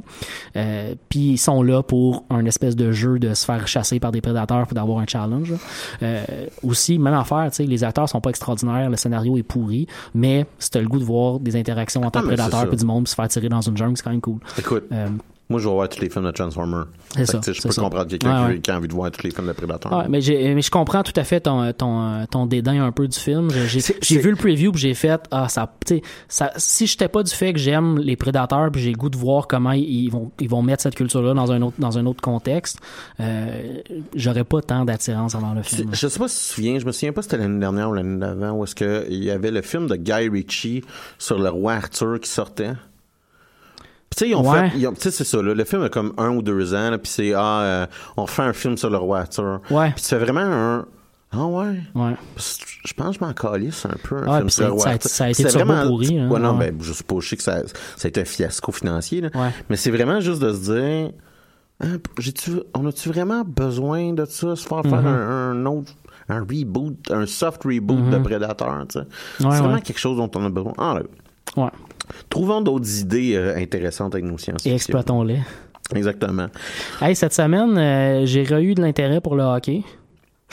Euh, puis ils sont là pour un espèce de jeu de se faire chasser par des prédateurs pour d'avoir un challenge. Euh, aussi, même affaire, tu sais, les acteurs sont pas extraordinaires, le scénario est pourri, mais t'as le goût de voir des interactions entre Ah, un prédateur et du monde puis se faire tirer dans une jungle, c'est quand même cool. Écoute, Euh, moi, je vais voir tous les films de Transformers. C'est ça, Je peux ça. comprendre quelqu'un Ouais, qui- qui a envie de voir tous les films de Predator. Ouais, mais, je comprends tout à fait ton, ton, ton dédain un peu du film. J'ai- vu le preview puis j'ai fait ah ça ça si j'étais pas du fait que j'aime les prédateurs puis j'ai le goût de voir comment ils vont ils vont mettre cette culture là dans un autre dans un autre contexte, euh, j'aurais pas tant d'attirance envers le film. Je sais pas si tu te souviens, je me souviens pas si c'était l'année dernière ou l'année d'avant, où est-ce que il y avait le film de Guy Ritchie sur le roi Arthur qui sortait. Tu sais, ils ont Ouais. fait, tu sais, c'est ça, là, le film a comme un ou deux ans, puis c'est, ah, euh, on fait un film sur le roi Arthur. Ouais. Puis tu fais vraiment un, ah ouais. Ouais. Je pense que je m'en calisse un peu un Ouais, film sur le roi ça a- Arthur. ça a été vraiment- pourri, hein, Ouais, non, ouais. ben, je sais pas, je sais que ça, ça a été un fiasco financier, là. Ouais. Mais c'est vraiment juste de se dire, Hein, on a-tu vraiment besoin de ça, se faire faire Mhm. un, un autre, un reboot, un soft reboot de Predator, tu sais? c'est. Ouais, vraiment ouais. quelque chose dont on a besoin. Ah, Ouais. Trouvons d'autres idées euh, intéressantes avec nos sciences. Et exploitons-les. Exactement. Hey, cette semaine, euh, j'ai eu de l'intérêt pour le hockey.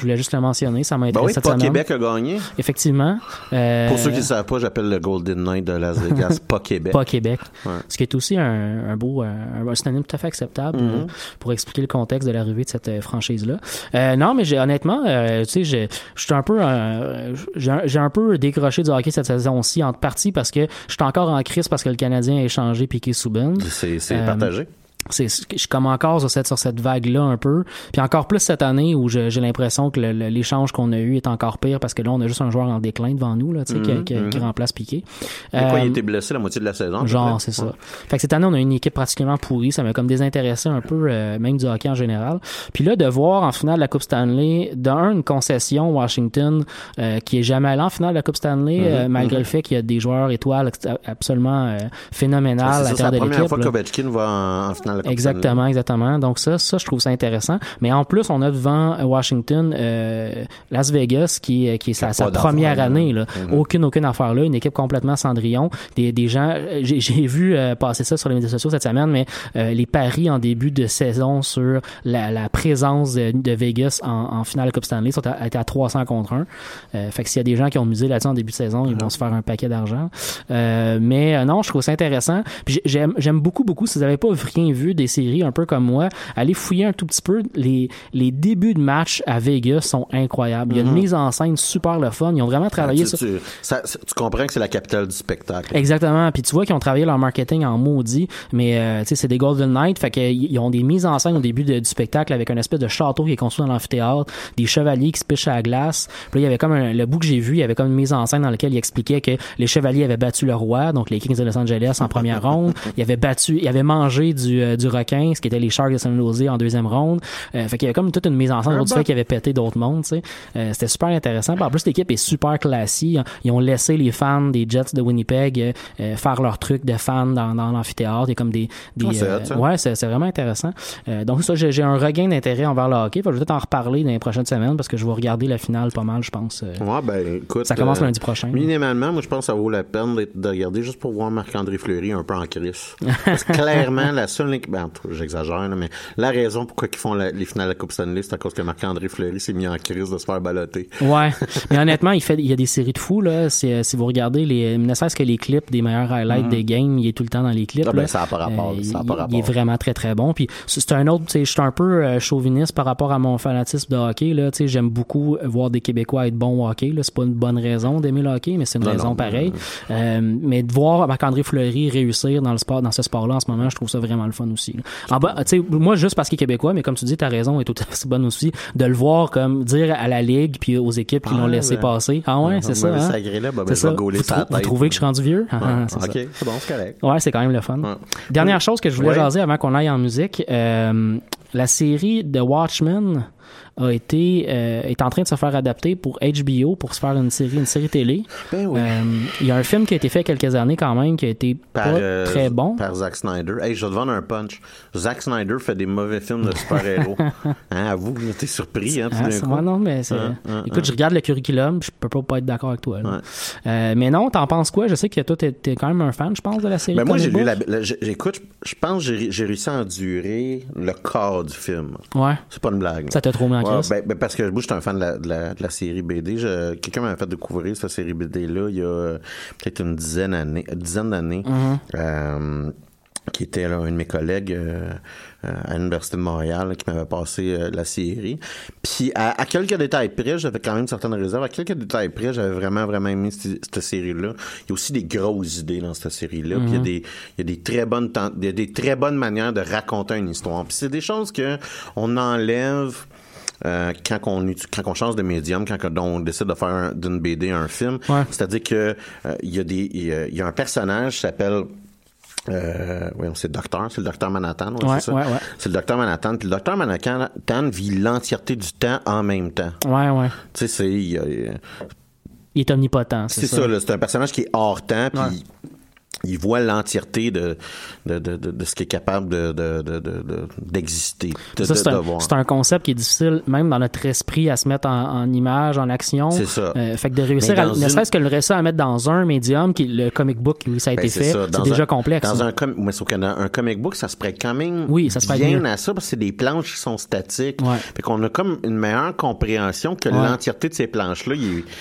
Je voulais juste le mentionner, ça m'a Ben oui, cette pas semaine. Québec a gagné. Effectivement. Euh, Pour ceux qui ne savent pas, j'appelle le Golden Knight de Las Vegas, pas Québec. pas Québec. Ouais. Ce qui est aussi un, un beau, un, un synonyme tout à fait acceptable Mhm. euh, pour expliquer le contexte de l'arrivée de cette euh, franchise-là. Euh, non, mais honnêtement, euh, tu sais, j'ai- je suis un peu, euh, j'ai un- peu décroché du hockey cette saison-ci, en partie parce que je suis encore en crise parce que le Canadien a échangé Piqué Souben. C'est, c'est Euh, partagé. C'est je suis comme encore sur cette sur cette vague là un peu puis encore plus cette année où j'ai l'impression que l'échange qu'on a eu est encore pire parce que là on a juste un joueur en déclin devant nous là tu sais qui- Mhm, qui, qui mhm. remplace Piqué Euh, il était blessé la moitié de la saison? Genre, c'est ça. Ouais. Fait que cette année, on a une équipe particulièrement pourrie. Ça m'a comme désintéressé un peu, euh, même du hockey en général. Puis là, de voir en finale de la Coupe Stanley, d'un, une concession Washington euh, qui est jamais allé en finale de la Coupe Stanley, euh, malgré mhm. le fait qu'il y a des joueurs étoiles absolument euh, phénoménales à c'est ça, c'est la l'intérieur de première l'équipe. fois qu'Ovechkin va en, en finale de la Coupe Exactement, exactement. Donc ça, ça, je trouve ça intéressant. Mais en plus, on a devant euh, Washington, euh, Las Vegas, qui, qui est sa, première année. Là. Mhm. Aucune, aucune affaire là. Une équipe complètement Cendrillon. Des, des gens, euh, j'ai vu euh, passer ça sur les médias sociaux cette semaine, mais euh, les paris en début de saison sur la, la présence de, de Vegas en, en finale de Coupe Stanley sont à, étaient à 300 contre 1. Euh, fait que s'il y a des gens qui ont misé là-dessus en début de saison, ils vont se faire un paquet d'argent. Euh, mais non, je trouve ça intéressant. J'aime beaucoup, beaucoup, si vous n'avez pas rien vu des séries un peu comme moi, allez fouiller un tout petit peu. Les, les débuts de match à Vegas sont incroyables. Il y a une Mhm. mise en scène super le fun. Ils ont vraiment travaillé tu, sur... tu, ça- ça- tu comprends que c'est la capitale du spectacle. Exactement. Puis tu vois qu'ils ont travaillé leur marketing en maudit, mais euh, tu sais c'est des Golden Knights, fait qu'ils ont des mises en scène au début de- du spectacle avec un espèce de château qui est construit dans l'amphithéâtre, des chevaliers qui se pichent à la glace. Puis là, il y avait comme un- le bout que j'ai vu, il y avait comme une mise en scène dans laquelle il expliquait que les chevaliers avaient battu le roi, donc les Kings de Los Angeles en première ronde. Ils avaient battu, ils avaient mangé du, euh, du requin, ce qui était les Sharks de San Jose en deuxième ronde. Euh, fait qu'il y avait comme toute une mise en scène du fait qu'ils avaient pété d'autres mondes. tu sais. Euh, C'était super intéressant. Puis en plus, l'équipe est super classique. Ils ont laissé les fans des Jets de Winnipeg euh, euh, faire leur truc de fans dans, dans l'amphithéâtre. Il y a comme des, ouais, c'est vraiment intéressant. Donc ça, j'ai un regain d'intérêt envers le hockey. Fait je vais peut-être en reparler dans les prochaines semaines parce que je vais regarder la finale pas mal, je pense. Ouais, ben, écoute. Ça commence lundi prochain. Minimalement, moi, je pense que ça vaut la peine de regarder juste pour voir Marc-André Fleury un peu en crise. Clairement, la seule, ben, j'exagère, mais la raison pourquoi ils font la- les finales de la Coupe Stanley, c'est à cause que Marc-André Fleury s'est mis en crise de se faire baloter. Ouais, mais honnêtement, il fait, il y a des séries de fous là. C'est, euh, si vous regardez les, ne serait-ce que les clips des meilleurs highlights des games, il est tout le temps dans les clips. Ah ben, là. ça a pas rapport, Euh, ça a il- pas Il rapport. est vraiment très très bon. Puis c'est un autre, je suis un peu euh, chauviniste par rapport à mon fanatisme de hockey là. Tu sais, j'aime beaucoup voir des Québécois être bons au hockey. Là, c'est pas une bonne raison d'aimer le hockey, mais c'est une Non, raison non, pareille. Euh, mais de voir Marc-André Fleury réussir dans le sport, dans ce sport-là en ce moment, je trouve ça vraiment le fun aussi. En bas, tu sais, moi juste parce qu'il est québécois, mais comme tu dis, ta raison est tout à fait bonne aussi de le voir comme dire à la ligue puis aux équipes qui l'ont laissé passer. Ah ouais, c'est ça. Hein? là, ben, ça. Vous, trouvez que je suis rendu vieux? Ah, c'est ça. ok, c'est bon, c'est correct. Ouais, c'est quand même le fun. Dernière chose que je voulais jaser avant qu'on aille en musique. euh, la série The Watchmen a été euh, est en train de se faire adapter pour HBO pour se faire une série une série télé. Ben oui. Euh, Il y a un film qui a été fait il y a quelques années quand même qui a été Par, pas euh, très bon. Par Zack Snyder. Hey, je vais te vendre un punch. Zack Snyder fait des mauvais films de super-héros. hein, avoue, t'es surpris, hein, tout Ah, d'un c'est- coup. ouais, non, mais c'est- Hein, hein, Écoute, hein. je regarde le curriculum, je peux pas, être d'accord avec toi. là. Ouais. Mais non, t'en penses quoi? Je sais que toi, t'es t'es quand même un fan, je pense, de la série. Ben moi, j'ai lu la, j'écoute, je pense que j'ai j'ai réussi à endurer le corps du film. Ouais. C'est pas une blague. Ça t'a trop mis ben, ben, parce que moi, j'étais un fan de la, de la, de la série BD. Je- Quelqu'un m'a fait découvrir cette série BD-là il y a peut-être une dizaine d'années. Une dizaine d'années. Mm-hmm. Euh, qui était là, un de mes collègues euh, euh, à l'Université de Montréal qui m'avait passé euh, la série. Puis à, à quelques détails près, j'avais quand même certaines réserves. À quelques détails près, j'avais vraiment, vraiment aimé cette, série-là. Il y a aussi des grosses idées dans cette série-là. Puis il y a des, il y a des très bonnes il y a des très bonnes manières de raconter une histoire. Puis c'est des choses que on enlève euh, quand on quand on change de médium, quand on décide de faire un- d'une BD un film, Ouais. c'est-à-dire que euh, il y a des il y a, il y a un personnage qui s'appelle euh, oui, c'est le docteur, c'est le docteur Manhattan, ouais, Ouais, c'est ça? ouais. C'est le docteur Manhattan. Puis le docteur Manhattan vit l'entièreté du temps en même temps. Ouais, ouais. Tu sais, c'est il est omnipotent, c'est c'est ça. ça, là, c'est un personnage qui est hors temps, puis. Il voit l'entièreté de, de, de, de, de ce qui est capable de, de, de, de- de- d'exister, de, c'est un, concept qui est difficile, même dans notre esprit, à se mettre en, en image, en action. C'est ça. Euh, fait que de réussir, à, dans ne une- serait-ce que le réussir à mettre dans un médium, qui le comic book, oui, ça a Ben, été fait, c'est déjà un- complexe. Dans hein. un, com mais un comic book, ça se prête quand même Oui, ça se bien à ça parce que c'est des planches qui sont statiques. Ouais. Fait qu'on a comme une meilleure compréhension que Ouais. l'entièreté de ces planches-là,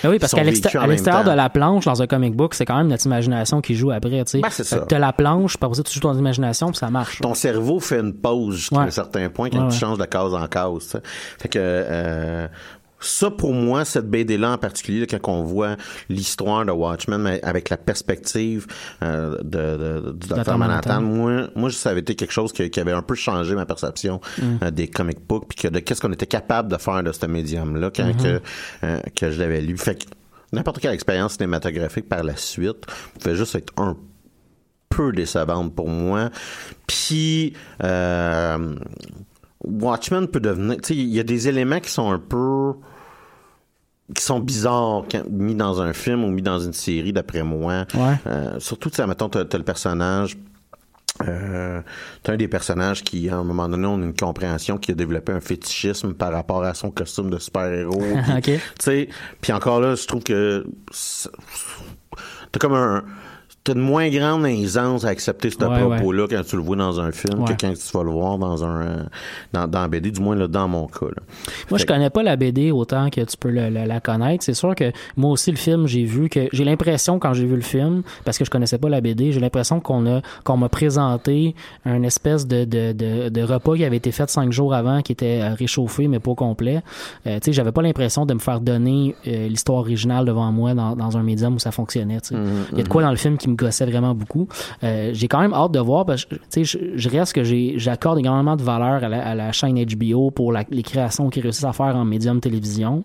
Ben oui, parce qu'à l'extérieur de la planche, dans un comic book, c'est quand même notre imagination qui joue après, tu sais. Ben, T'as la planche, puis après ça, tu joues ton imagination, puis ça marche. ton cerveau fait une pause jusqu'à Ouais. un certain point quand Ouais, tu changes de case en case. Fait que euh, ça pour moi, cette BD-là en particulier, là, quand on voit l'histoire de Watchmen mais avec la perspective euh, de, du Dr. Manhattan, moi, moi, ça avait été quelque chose qui, qui avait un peu changé ma perception Mm. euh, des comic books, puis que de qu'est-ce qu'on était capable de faire de ce médium-là quand Mm-hmm. que, euh, que je l'avais lu. Fait que n'importe quelle expérience cinématographique par la suite pouvait juste être un peu décevante pour moi. Puis euh, Watchmen peut devenir, tu sais, il y a des éléments qui sont un peu qui sont bizarres quand, mis dans un film ou mis dans une série d'après moi. Ouais. Euh, surtout, tu sais, mettons, t'as, t'as le personnage. Euh, t'as un des personnages qui, à un moment donné, on a une compréhension qui a développé un fétichisme par rapport à son costume de super-héros. Puis, encore là, je trouve que t'as comme un t'as une moins grande aisance à accepter ce Ouais, propos-là quand tu le vois dans un film Ouais. que quand tu vas le voir dans un dans, dans la BD, du moins là, dans mon cas. là. Moi, je Fait que- connais pas la BD autant que tu peux le- le- la connaître. C'est sûr que moi aussi, le film, j'ai vu que j'ai l'impression quand j'ai vu le film, parce que je connaissais pas la BD, j'ai l'impression qu'on a qu'on m'a présenté un espèce de, de, de, de repas qui avait été fait cinq jours avant, qui était euh, réchauffé mais pas complet. Euh, tu sais, j'avais pas l'impression de me faire donner euh, l'histoire originale devant moi dans, dans un médium où ça fonctionnait. sais. Il y a de quoi dans le film qui me gossait vraiment beaucoup. Euh, j'ai quand même hâte de voir parce que je, je reste que j'accorde énormément de valeur à la, à la chaîne HBO pour la- les créations qu'ils réussissent à faire en médium télévision.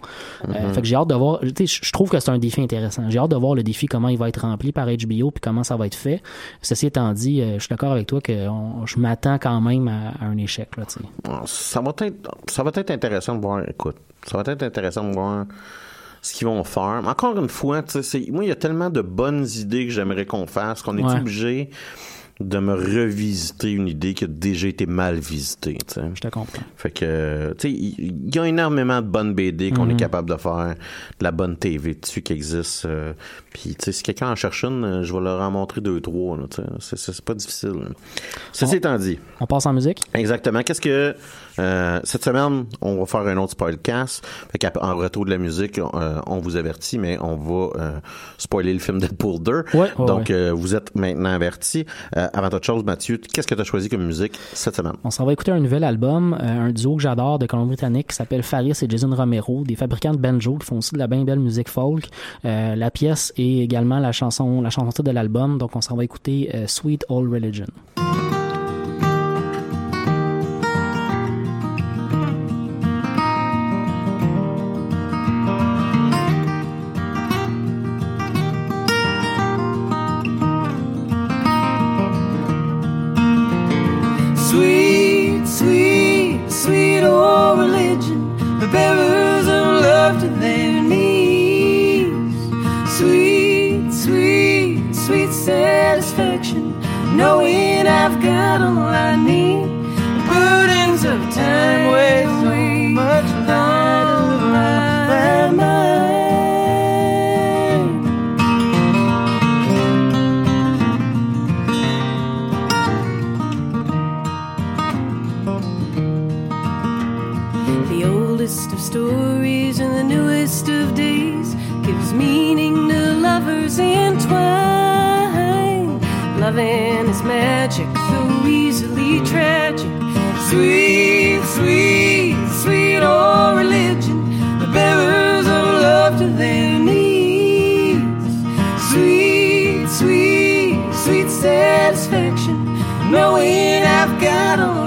Euh, fait que j'ai hâte de voir. Je trouve que c'est un défi intéressant. J'ai hâte de voir le défi comment il va être rempli par HBO puis comment ça va être fait. Ceci étant dit, euh, je suis d'accord avec toi que on- je m'attends quand même à, à un échec là. sais. ça va être ça va être intéressant de voir écoute ça va être intéressant de voir ce qu'ils vont faire encore une fois moi il y a tellement de bonnes idées que j'aimerais qu'on fasse qu'on est Ouais. obligé de me revisiter une idée qui a déjà été mal visitée. Je te comprends. fait que tu sais il y, a énormément de bonnes BD qu'on est capable de faire de la bonne TV dessus qui existe euh, puis tu sais si quelqu'un en cherche une euh, je vais leur en montrer deux trois là, tu sais. c'est pas difficile là. ceci étant dit On passe en musique? Exactement. Qu'est-ce que euh, cette semaine, on va faire un autre podcast. Fait en retour de la musique, euh, on vous avertit, mais on va euh, spoiler le film Deadpool 2. Ouais, Donc ouais. vous êtes maintenant avertis. Euh, avant toute chose, Mathieu, qu'est-ce que tu as choisi comme musique cette semaine? On s'en va écouter un nouvel album, un duo que j'adore de Colombie-Britannique qui s'appelle Faris et Jason Romero, des fabricants de banjo qui font aussi de la bien belle musique folk. Euh, la pièce est également la chanson, la chanson de l'album, donc on s'en va écouter Sweet Old Religion. Knowing I've got all I need. The burdens of time weigh so much on my mind. The oldest of stories and the newest of days gives meaning to lovers entwined. Loving is magic, so easily tragic. Sweet, sweet, sweet old religion, the bearers of love to their knees. Sweet, sweet, sweet satisfaction, knowing I've got all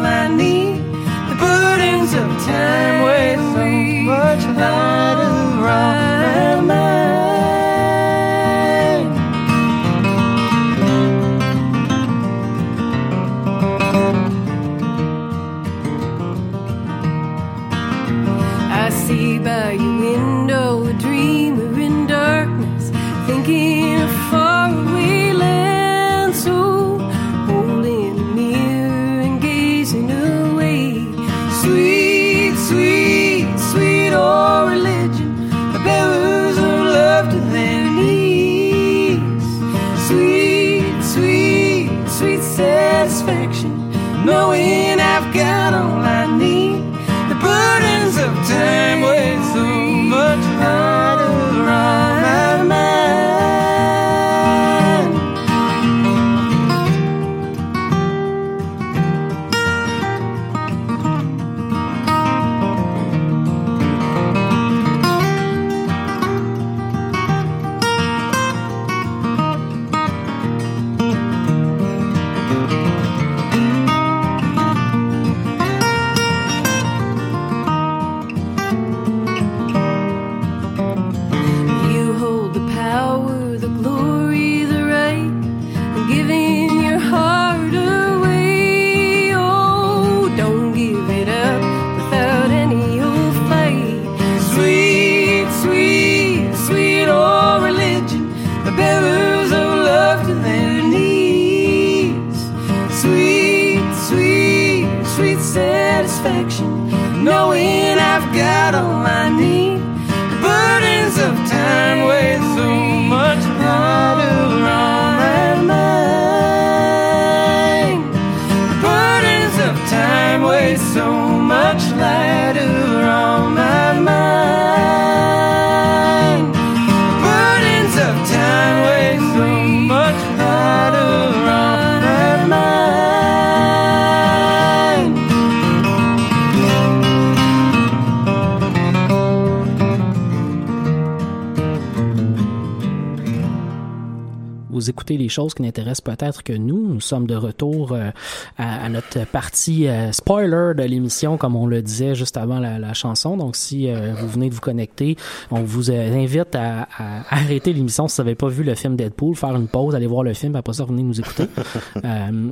Vous écoutez les choses qui n'intéressent peut-être que nous. Nous sommes de retour euh, à, à notre partie euh, spoiler de l'émission, comme on le disait juste avant la, la chanson. Donc, si euh, vous venez de vous connecter, on vous invite à, à arrêter l'émission si vous n'avez pas vu le film Deadpool, faire une pause, aller voir le film, après ça, venez nous écouter.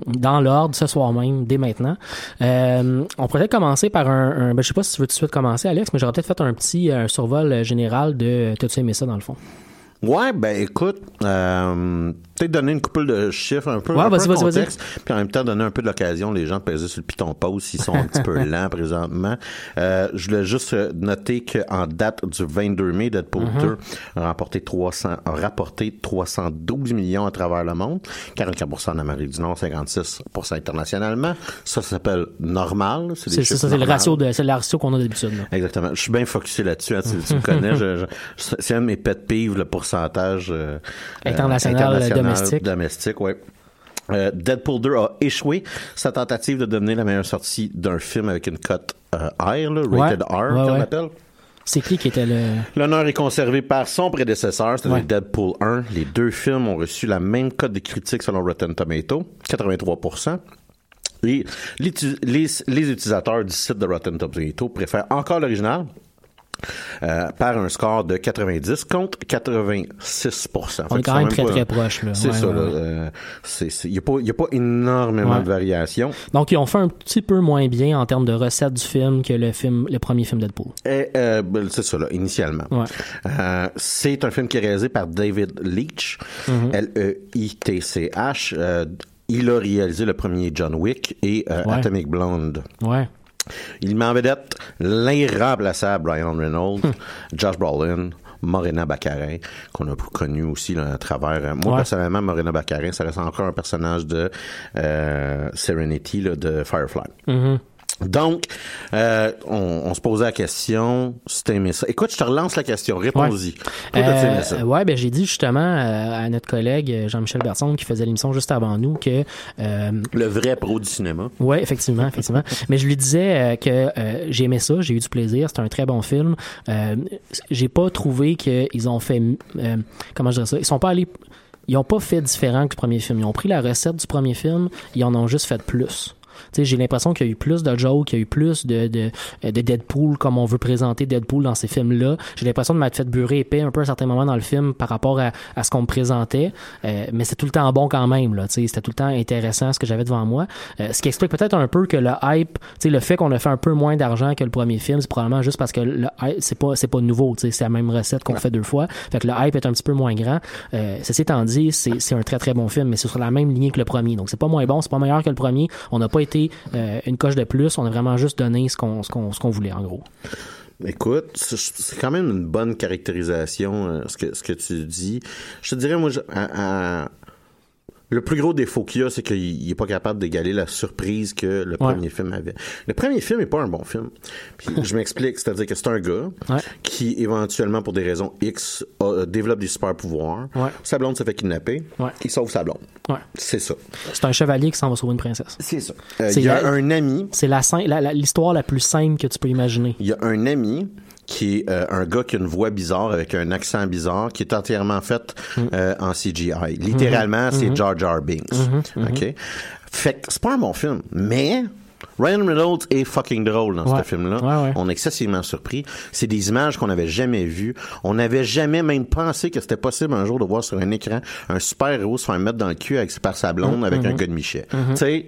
Dans l'ordre, ce soir même, dès maintenant. On pourrait commencer par un... un ben, je sais pas si tu veux tout de suite commencer, Alex, mais j'aurais peut-être fait un petit survol général de... T'as-tu aimé ça, dans le fond? Ouais, ben écoute, euh, peut-être donner une couple de chiffres, un peu, Ouais, un peu contexte, puis en même temps donner un peu de l'occasion les gens de peser sur le piton pause s'ils sont un petit peu lents présentement. Euh, je voulais juste euh, noter qu'en date du 22 mai, Deadpool Mhm. 2 a remporté 300, a rapporté 312 millions à travers le monde, 44% en Amérique du Nord, 56% internationalement. Ça, ça s'appelle normal. C'est des C'est chiffres ça, c'est le ratio de, c'est le ratio qu'on a d'habitude. Exactement. Je suis bien focusé là-dessus. hein, tu, tu me connais. Je, je- c'est un de mes pet peeves, le pourcentage euh, International, domestique. domestique, ouais. Euh, Deadpool 2 a échoué sa tentative de devenir la meilleure sortie d'un film avec une cote euh, R, là, rated Ouais, R, ouais, qu'on ouais. appelle. C'est qui qui était le... L'honneur est conservé par son prédécesseur, c'est-à-dire Ouais. Deadpool 1. Les deux films ont reçu la même cote de critique selon Rotten Tomato, 83%. Et les, les, les utilisateurs du site de Rotten Tomato préfèrent encore l'original, euh, par un score de 90 contre 86 On est quand même très pas- très proche. C'est Ouais, ça, euh, Il n'y a, pas- il y a pas énormément Ouais. de variations. Donc ils ont fait un petit peu moins bien en termes de recettes du film que le film, le premier film Deadpool. Euh, ben, c'est ça, là, initialement. Ouais. Euh, c'est un film qui est réalisé par David Leitch, Mhm. L-E-I-T-C-H. Euh, il a réalisé le premier John Wick et euh. Atomic Blonde. Ouais. Il met en vedette l'irremplaçable Ryan Reynolds, Hum. Josh Brolin, Morena Baccarin, qu'on a connu aussi là, à travers. euh, Moi, Ouais. personnellement, Morena Baccarin, ça reste encore un personnage de euh, Serenity, là, de Firefly. Mhm. Donc, euh, on, on se posait la question, si t'aimais ça. Écoute, je te relance la question, réponds-y. T'as-tu aimé ça? Euh, ouais, ben j'ai dit justement euh, à notre collègue euh, Jean-Michel Berson qui faisait l'émission juste avant nous que euh, Le vrai pro du cinéma. Ouais, effectivement, effectivement. Mais je lui disais euh, que euh, j'ai aimé ça, j'ai eu du plaisir, c'est un très bon film. Euh, j'ai pas trouvé qu'ils ont fait euh, comment je dirais ça, ils sont pas allés ils ont pas fait différent que le premier film. Ils ont pris la recette du premier film, ils en ont juste fait plus. J'ai l'impression qu'il y a eu plus de jokes, qu'il y a eu plus de, de, de Deadpool comme on veut présenter Deadpool dans ces films-là. J'ai l'impression de m'être fait beurrer épais un peu à certains moments dans le film par rapport à, à ce qu'on me présentait. Euh, mais c'est tout le temps bon quand même, c'était tout le temps intéressant ce que j'avais devant moi. Euh, ce qui explique peut-être un peu que le hype, le fait qu'on a fait un peu moins d'argent que le premier film, c'est probablement juste parce que le hype, c'est pas, c'est pas nouveau, c'est la même recette qu'on fait deux fois. Fait que le hype est un petit peu moins grand. Euh, ceci étant dit, c'est, c'est un très très bon film, mais c'est sur la même lignée que le premier. Donc c'est pas moins bon, c'est pas meilleur que le premier. On n'a pas euh, une coche de plus, on a vraiment juste donné ce qu'on, ce qu'on, ce qu'on voulait en gros. Écoute, c'est- quand même une bonne caractérisation, euh, ce, que, ce que tu dis. Je te dirais, moi, à- le plus gros défaut qu'il y a, c'est qu'il n'est pas capable d'égaler la surprise que le premier film avait. Le premier film n'est pas un bon film. Puis je m'explique, c'est-à-dire que c'est un gars Ouais. qui, éventuellement, pour des raisons X, a- euh, développe des super pouvoirs. Ouais. Sa blonde se fait kidnapper. Il sauve sa blonde. C'est ça. C'est un chevalier qui s'en va sauver une princesse. C'est ça. Euh, il y a la- un ami C'est sim- la- la- l'histoire la plus simple que tu peux imaginer. Il y a un ami qui est euh, un gars qui a une voix bizarre avec un accent bizarre qui est entièrement fait euh, en CGI. Littéralement, c'est Jar Jar Binks. OK? Fait que c'est pas un bon film, mais Ryan Reynolds est fucking drôle dans Ouais. ce film-là. Ouais, ouais. On est excessivement surpris. C'est des images qu'on n'avait jamais vues. On n'avait jamais même pensé que c'était possible un jour de voir sur un écran un super-héros se faire mettre dans le cul avec, par sa blonde Mm-hmm. avec un gars de Michet. Tu sais,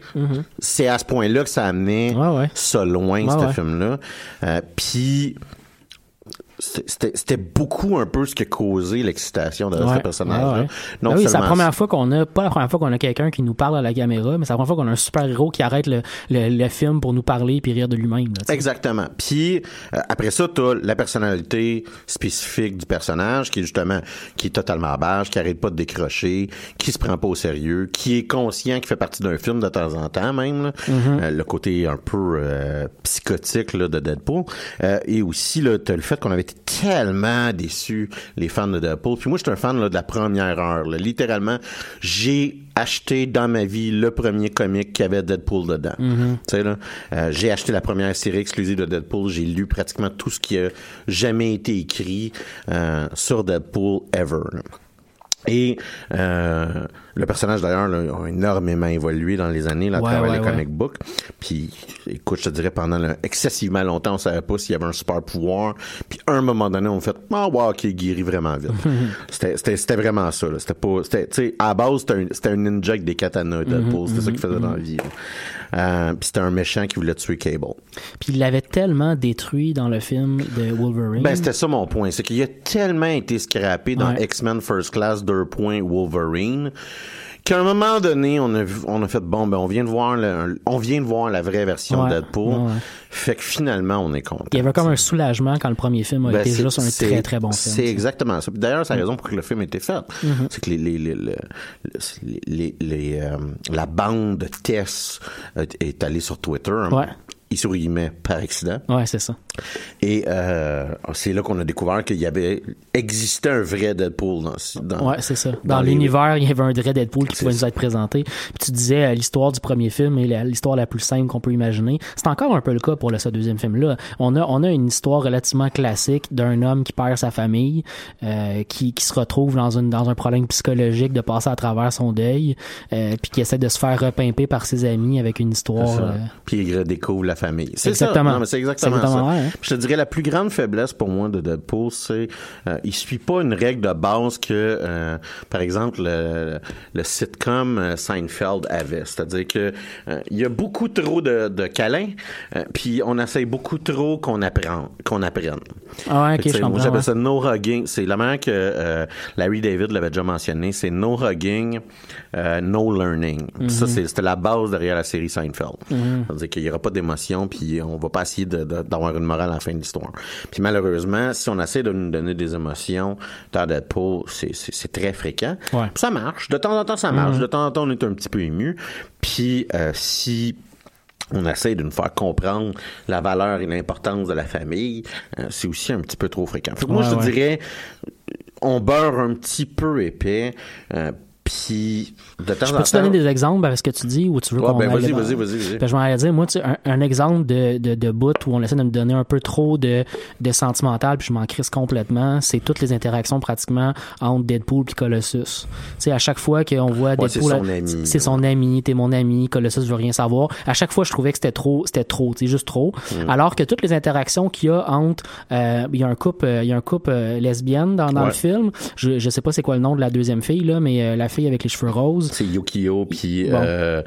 c'est à ce point-là que ça amenait Ouais, ouais. ça loin, ce film-là. Euh, Puis c'était c'était beaucoup un peu ce qui a causé l'excitation de ce personnage-là. ouais, ouais. Non Ah oui, c'est la première fois qu'on a, pas la première fois qu'on a quelqu'un qui nous parle à la caméra, mais c'est la première fois qu'on a un super-héros qui arrête le, le, le film pour nous parler puis rire de lui-même. Exactement. Puis euh, après ça, t'as la personnalité spécifique du personnage qui est justement qui est totalement à bâche, qui arrête pas de décrocher, qui se prend pas au sérieux, qui est conscient qu'il fait partie d'un film de temps en temps même. là. Euh, le côté un peu euh, psychotique là, de Deadpool. Euh, et aussi là, t'as le fait qu'on avait été tellement déçus les fans de Deadpool. Puis moi, j'étais un fan là, de la première heure. là. Littéralement, j'ai acheté dans ma vie le premier comic qui avait Deadpool dedans. Tu sais là, euh, j'ai acheté la première série exclusive de Deadpool. J'ai lu pratiquement tout ce qui a jamais été écrit euh, sur Deadpool ever. Et euh, le personnage d'ailleurs là, a énormément évolué dans les années là, à Ouais, travers ouais, les ouais. comic books. Puis écoute, je te dirais pendant le- excessivement longtemps, on savait pas s'il y avait un super pouvoir. Puis à un moment donné, on fait ah wow, ok, il guérit vraiment vite. c'était, vraiment ça. Là. C'était pas, c'était, tu sais, à la base c'était un, un ninja avec des katanas. Deadpool, c'était ça qu'il faisait dans la vie. là. Euh, puis c'était un méchant qui voulait tuer Cable. Puis il l'avait tellement détruit dans le film de Wolverine. Ben, c'était ça mon point. C'est qu'il a tellement été scrappé dans. X-Men First Class 2. Wolverine qu'à un moment donné, on a, vu- on a fait bon, ben, on vient de voir le, on vient de voir la vraie version Ouais. de Deadpool. Ouais. Fait que finalement, on est content. il y avait comme un soulagement quand le premier film a Ben, été juste un très très bon film. C'est exactement ça. D'ailleurs, c'est la raison pour que le film ait été fait. Mm-hmm. C'est que les, les, les, les, les- euh, la bande de Tess est allée sur Twitter. Ouais. Il souriait par accident. Ouais, c'est ça. Et euh, c'est là qu'on a découvert qu'il y avait existait un vrai Deadpool dans, dans Ouais, c'est ça. Dans, l'univers, il y avait un vrai Deadpool qui pouvait ça. nous être présenté. Puis tu disais euh, l'histoire du premier film la- l'histoire la plus simple qu'on peut imaginer. C'est encore un peu le cas pour le, ce deuxième film-là. On a, on a une histoire relativement classique d'un homme qui perd sa famille, euh, qui, qui se retrouve dans, une, dans un problème psychologique de passer à travers son deuil, euh, puis qui essaie de se faire repimper par ses amis avec une histoire. euh, Puis il redécouvre la famille. C'est. Exactement. Non, mais c'est exactement, ça. vrai, Je te dirais la plus grande faiblesse pour moi de Deadpool, c'est euh, il suit pas une règle de base que, euh, par exemple, le, le sitcom euh, Seinfeld avait. C'est-à-dire que euh, il y a beaucoup trop de, de câlins, puis on essaye beaucoup trop qu'on apprend, qu'on apprenne. Ah ouais, ok, moi, j'appelle ouais. ça no hugging. C'est la manière que Larry David l'avait déjà mentionné. C'est no hugging, no learning. Ça, Mhm. c'était la base derrière la série Seinfeld. Mhm. C'est-à-dire qu'il n'y aura pas d'émotion, puis on va pas essayer de- de- d'avoir une morale à la fin de l'histoire. Puis malheureusement, si on essaie de nous donner des émotions dans Deadpool, c'est- c'est très fréquent. Ouais. Ça marche. De temps en temps, ça marche. Mhm. De temps en temps, on est un petit peu ému. Puis euh, si on essaie de nous faire comprendre la valeur et l'importance de la famille, euh, c'est aussi un petit peu trop fréquent. Fait que moi, je ouais. dirais, on beurre un petit peu épais, euh, puis de temps Je en peux te temps... donner des exemples avec ce que tu dis ou tu veux Ouais, qu'on ben, vas-y, vas-y, vas-y, vas-y. Ben, je m'en allais dire, moi, tu sais, un, un exemple de, de, de bout où on essaie de me donner un peu trop de, de sentimental, puis je m'en crisse complètement, c'est toutes les interactions pratiquement entre Deadpool et Colossus. Tu sais, à chaque fois qu'on voit Ouais, Deadpool, son ami. c'est son ami, t'es mon ami, Colossus veut rien savoir. À chaque fois, je trouvais que c'était trop, c'était trop, tu sais, juste trop. Mm. Alors que toutes les interactions qu'il y a entre, euh, il y a un couple, euh, il y a un couple euh, lesbienne dans, dans Ouais. le film. Je, je sais pas c'est quoi le nom de la deuxième fille là, mais euh, la fille avec les cheveux roses. C'est Yukio, puis Bon. euh,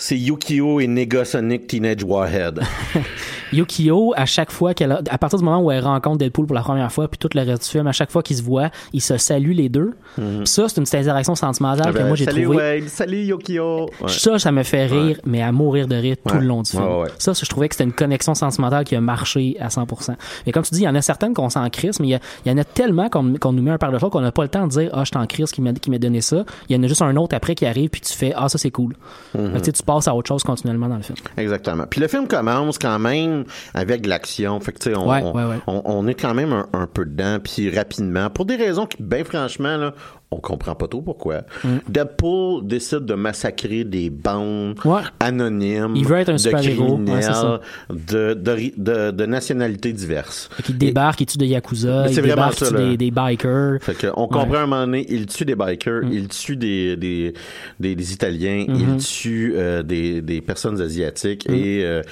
c'est Yukio et Negasonic Teenage Warhead. Yukio, à chaque fois qu'elle a- à partir du moment où elle rencontre Deadpool pour la première fois, puis tout le reste du film, à chaque fois qu'ils se voient, ils se saluent les deux. Puis ça, c'est une petite interaction sentimentale que moi j'ai Mhm. salut trouvé. Wade, salut Yukio. Ouais. Ça, ça me fait rire, mais à mourir de rire tout Ouais. le long du film. Ouais, ouais. Ça, ça, je trouvais que c'était une connexion sentimentale qui a marché à 100%. Mais comme tu dis, il y en a certaines qu'on s'en crisse, mais il y, en a tellement qu'on qu'on nous met un par le fond qu'on n'a pas le temps de dire, ah, je t'en crisse qui m'a qui m'a donné ça. Il y en a juste un autre après qui arrive, puis tu fais, ah, ça c'est cool. Mhm. Fait que, tu passes à autre chose continuellement dans le film. Exactement. Puis le film commence quand même avec l'action. Fait que, tu sais, on, Ouais, on, ouais, ouais. on- on est quand même un, un peu dedans, puis rapidement, pour des raisons qui, ben franchement, là, on comprend pas trop pourquoi. Mm. Deadpool décide de massacrer des bandes Ouais. anonymes Il veut être un de. Ouais, criminels, ça. de, de, ri- de, de nationalités diverses. Fait qu'il débarque, il tue des Yakuza, il débarque, il ça, tue des, des bikers. Fait que on comprend à un moment donné, il tue des bikers, Mm. il tue des, des, des, des Italiens, Mhm. il tue euh, des, des personnes asiatiques Mm. et euh,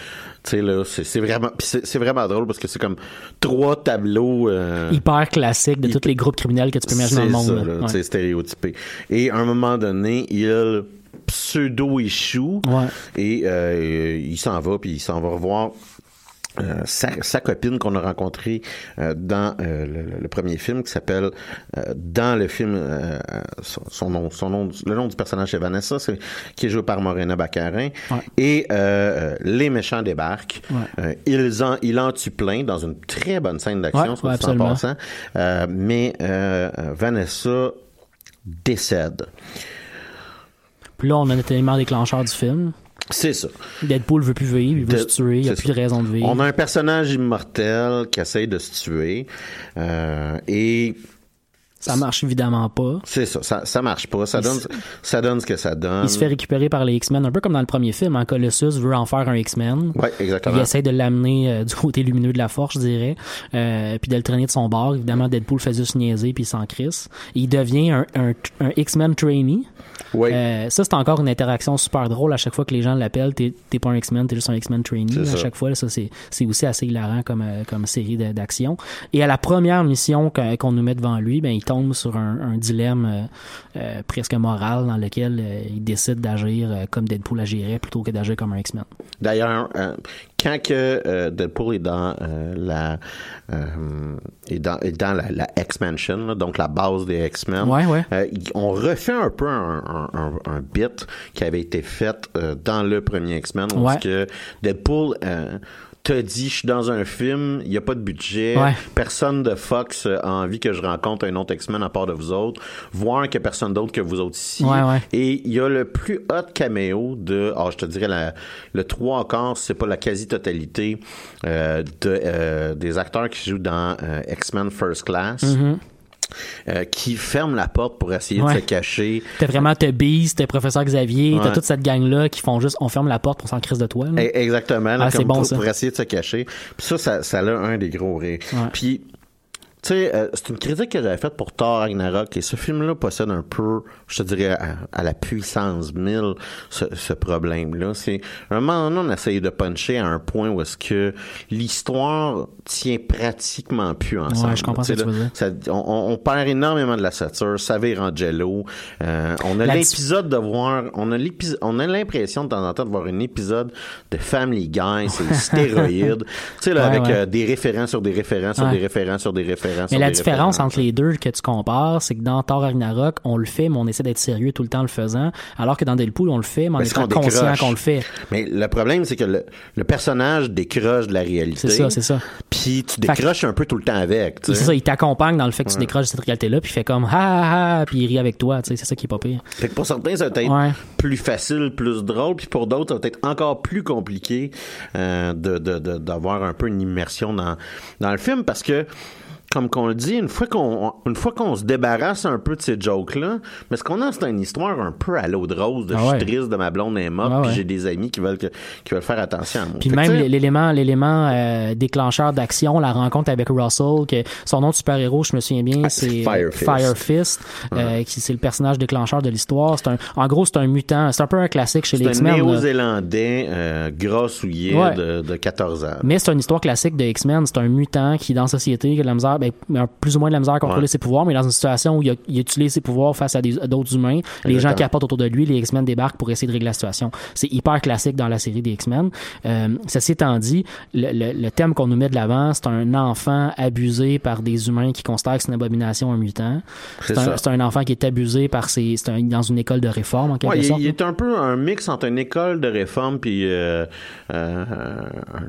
tu sais là, c'est vraiment c'est vraiment drôle parce que c'est comme trois tableaux euh, Hyper classique de tous les groupes criminels que tu peux imaginer dans le monde. ça, là. Ouais. stéréotypé. Et à un moment donné, il pseudo échoue et euh, il s'en va puis il s'en va revoir euh, sa, sa copine qu'on a rencontrée euh, dans euh, le, le premier film qui s'appelle dans le film son, son nom son nom le nom du personnage c'est Vanessa c'est qui est joué par Morena Baccarin. Et les méchants débarquent. Ouais. Ils en il en tue plein dans une très bonne scène d'action Ouais, soit en passant. Mais Vanessa décède. Puis là, on a notre élément déclencheur du film. C'est ça Deadpool veut plus vivre, il veut De- se tuer, il n'y a plus de raison de vivre. On a un personnage immortel qui essaye de se tuer euh, et Ça marche évidemment pas. c'est ça, ça, ça marche pas, ça Il donne, ça donne ce que ça donne. Il se fait récupérer par les X-Men, un peu comme dans le premier film. Hein. Colossus veut en faire un X-Men. Ouais, exactement. Il essaie de l'amener euh, du côté lumineux de la force, je dirais, euh, puis de le traîner de son bord. Évidemment, Deadpool fait juste niaiser puis il s'en crisse. Il devient un, un, un X-Men trainee. Oui. Euh, ça, c'est encore une interaction super drôle à chaque fois que les gens l'appellent. T'es pas un X-Men, t'es juste un X-Men trainee. À ça. chaque fois, là, ça, c'est aussi assez hilarant comme, comme série d'action. Et à la première mission qu'on nous met devant lui, ben, il tombe sur un, un dilemme euh, euh, presque moral dans lequel euh, il décide d'agir comme Deadpool agirait plutôt que d'agir comme un X-Men. D'ailleurs, quand que Deadpool est dans la est dans, est dans la, la X-Mansion, donc la base des X-Men, Ouais, ouais. il- on refait un peu un, un, un, un bit qui avait été fait dans le premier X-Men, où Ouais. que Deadpool te dit, je suis dans un film, il n'y a pas de budget, Ouais. personne de Fox a envie que je rencontre un autre X-Men à part de vous autres, voir qu'il n'y a personne d'autre que vous autres ici. Ouais, ouais. Et il y a le plus hot caméo de, ah, je te dirais la, le 3 encore, c'est pas la quasi-totalité euh, de, euh, des acteurs qui jouent dans euh, X-Men First Class. Mhm. Euh, qui ferment la porte pour essayer Ouais. de se cacher. T'as vraiment t'as Beast, t'as Professeur Xavier, t'as toute cette gang-là qui font juste on ferme la porte pour s'en crise de toi. là. E- Exactement, là, Ah, comme bon, pour, ça. pour essayer de se cacher. Puis ça, ça, ça a un des gros rires. Puis, tu sais, euh, c'est une critique que j'avais faite pour Thor Ragnarok et ce film-là possède un peu, je te dirais, à, à la puissance 1000, ce, ce problème-là. C'est un moment donné, on essaye de puncher à un point où est-ce que l'histoire tient pratiquement plus ensemble. Ouais, je comprends ce que tu veux là, ça- on, on perd énormément de la vire en jello. Euh, on a l'épisode de voir, on a l'épisode, on a l'impression de temps en temps de voir un épisode de Family Guy, c'est stéroïde. tu sais là, Ouais, avec ouais. euh, des référents sur des référents sur des référents sur des référents. Mais la différence entre les deux que tu compares, c'est que dans Thor Ragnarok, on le fait, mais on essaie d'être sérieux tout le temps en le faisant, alors que dans Deadpool, on le fait, mais en étant qu'on conscient qu'on le fait. Mais le problème, c'est que le, le personnage décroche de la réalité. C'est ça, c'est ça. Puis tu que- décroches un peu tout le temps avec. C'est ça, il t'accompagne dans le fait que tu Ouais. décroches de cette réalité-là, puis il fait comme ha ha ha, puis il rit avec toi, tu sais, c'est ça qui est pas pire. Fait que pour certains, ça va être Ouais. plus facile, plus drôle, puis pour d'autres, ça va être encore plus compliqué euh, de de- de- d'avoir un peu une immersion dans, dans le film parce que comme qu'on le dit, une fois qu'on une fois qu'on se débarrasse un peu de ces jokes-là, mais ce qu'on a, c'est une histoire un peu à l'eau de rose, de Ah je suis triste de ma blonde est morte, Ah puis ouais. j'ai des amis qui veulent que- qui veulent faire attention à moi. Puis Fait même l'élément l'élément euh, déclencheur d'action, la rencontre avec Russell, que son nom de super-héros, je me souviens bien, Ah, c'est c'est Fire Fire Fist. Euh, qui c'est le personnage déclencheur de l'histoire. C'est un, en gros, c'est un mutant. C'est un peu un classique chez les c'est un X-Men. néo-zélandais euh, grassouillet Ouais. de, de 14 ans. Mais c'est une histoire classique de X-Men. C'est un mutant qui, dans la société, qui a de la misère, ben, a plus ou moins de la misère à contrôler Ouais. ses pouvoirs, mais dans une situation où il, a, il utilise ses pouvoirs face à d'autres humains. Les gens Exactement. capotent autour de lui, les X-Men débarquent pour essayer de régler la situation. C'est hyper classique dans la série des X-Men. Euh, ceci étant dit, le, le- le thème qu'on nous met de l'avant, c'est un enfant abusé par des humains qui considèrent que c'est une abomination, un mutant. C'est un, enfant qui est abusé par ses, un- dans une école de réforme, en quelque Ouais, sorte. il est un peu un mix entre une école de réforme puis euh, euh,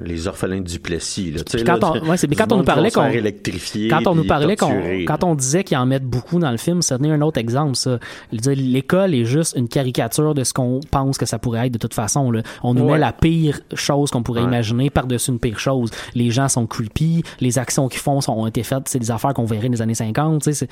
les orphelins du Plessis. Là, Puis quand là, on- ouais, c'est- mais du quand on nous qui parlait qu'on- électrifier, quand on nous parlait qu'on, quand on disait qu'ils en mettent beaucoup dans le film, ça tenait un autre exemple, ça. L'école est juste une caricature de ce qu'on pense que ça pourrait être de toute façon, là. On nous Ouais. met la pire chose qu'on pourrait Ouais. imaginer par-dessus une pire chose. Les gens sont creepy, les actions qu'ils font sont, ont été faites, c'est des affaires qu'on verrait dans les années 50, tu sais, c'est-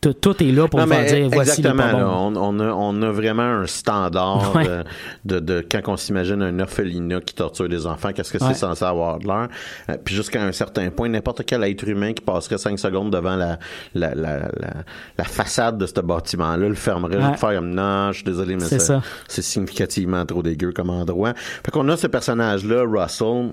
tout, tout est là pour Non, dire, voici le pas bon. là, on, on a, on a vraiment un standard Ouais. de, de, de quand on s'imagine un orphelinat qui torture des enfants, qu'est-ce que Ouais. c'est censé avoir de l'air? Euh, puis jusqu'à un certain point, n'importe quel être humain qui passerait cinq secondes devant la, la, la, la, la façade de ce bâtiment-là le fermerait Ouais. juste faire comme non, je suis désolé, mais c'est significativement trop dégueu comme endroit. Fait qu'on a ce personnage-là, Russell,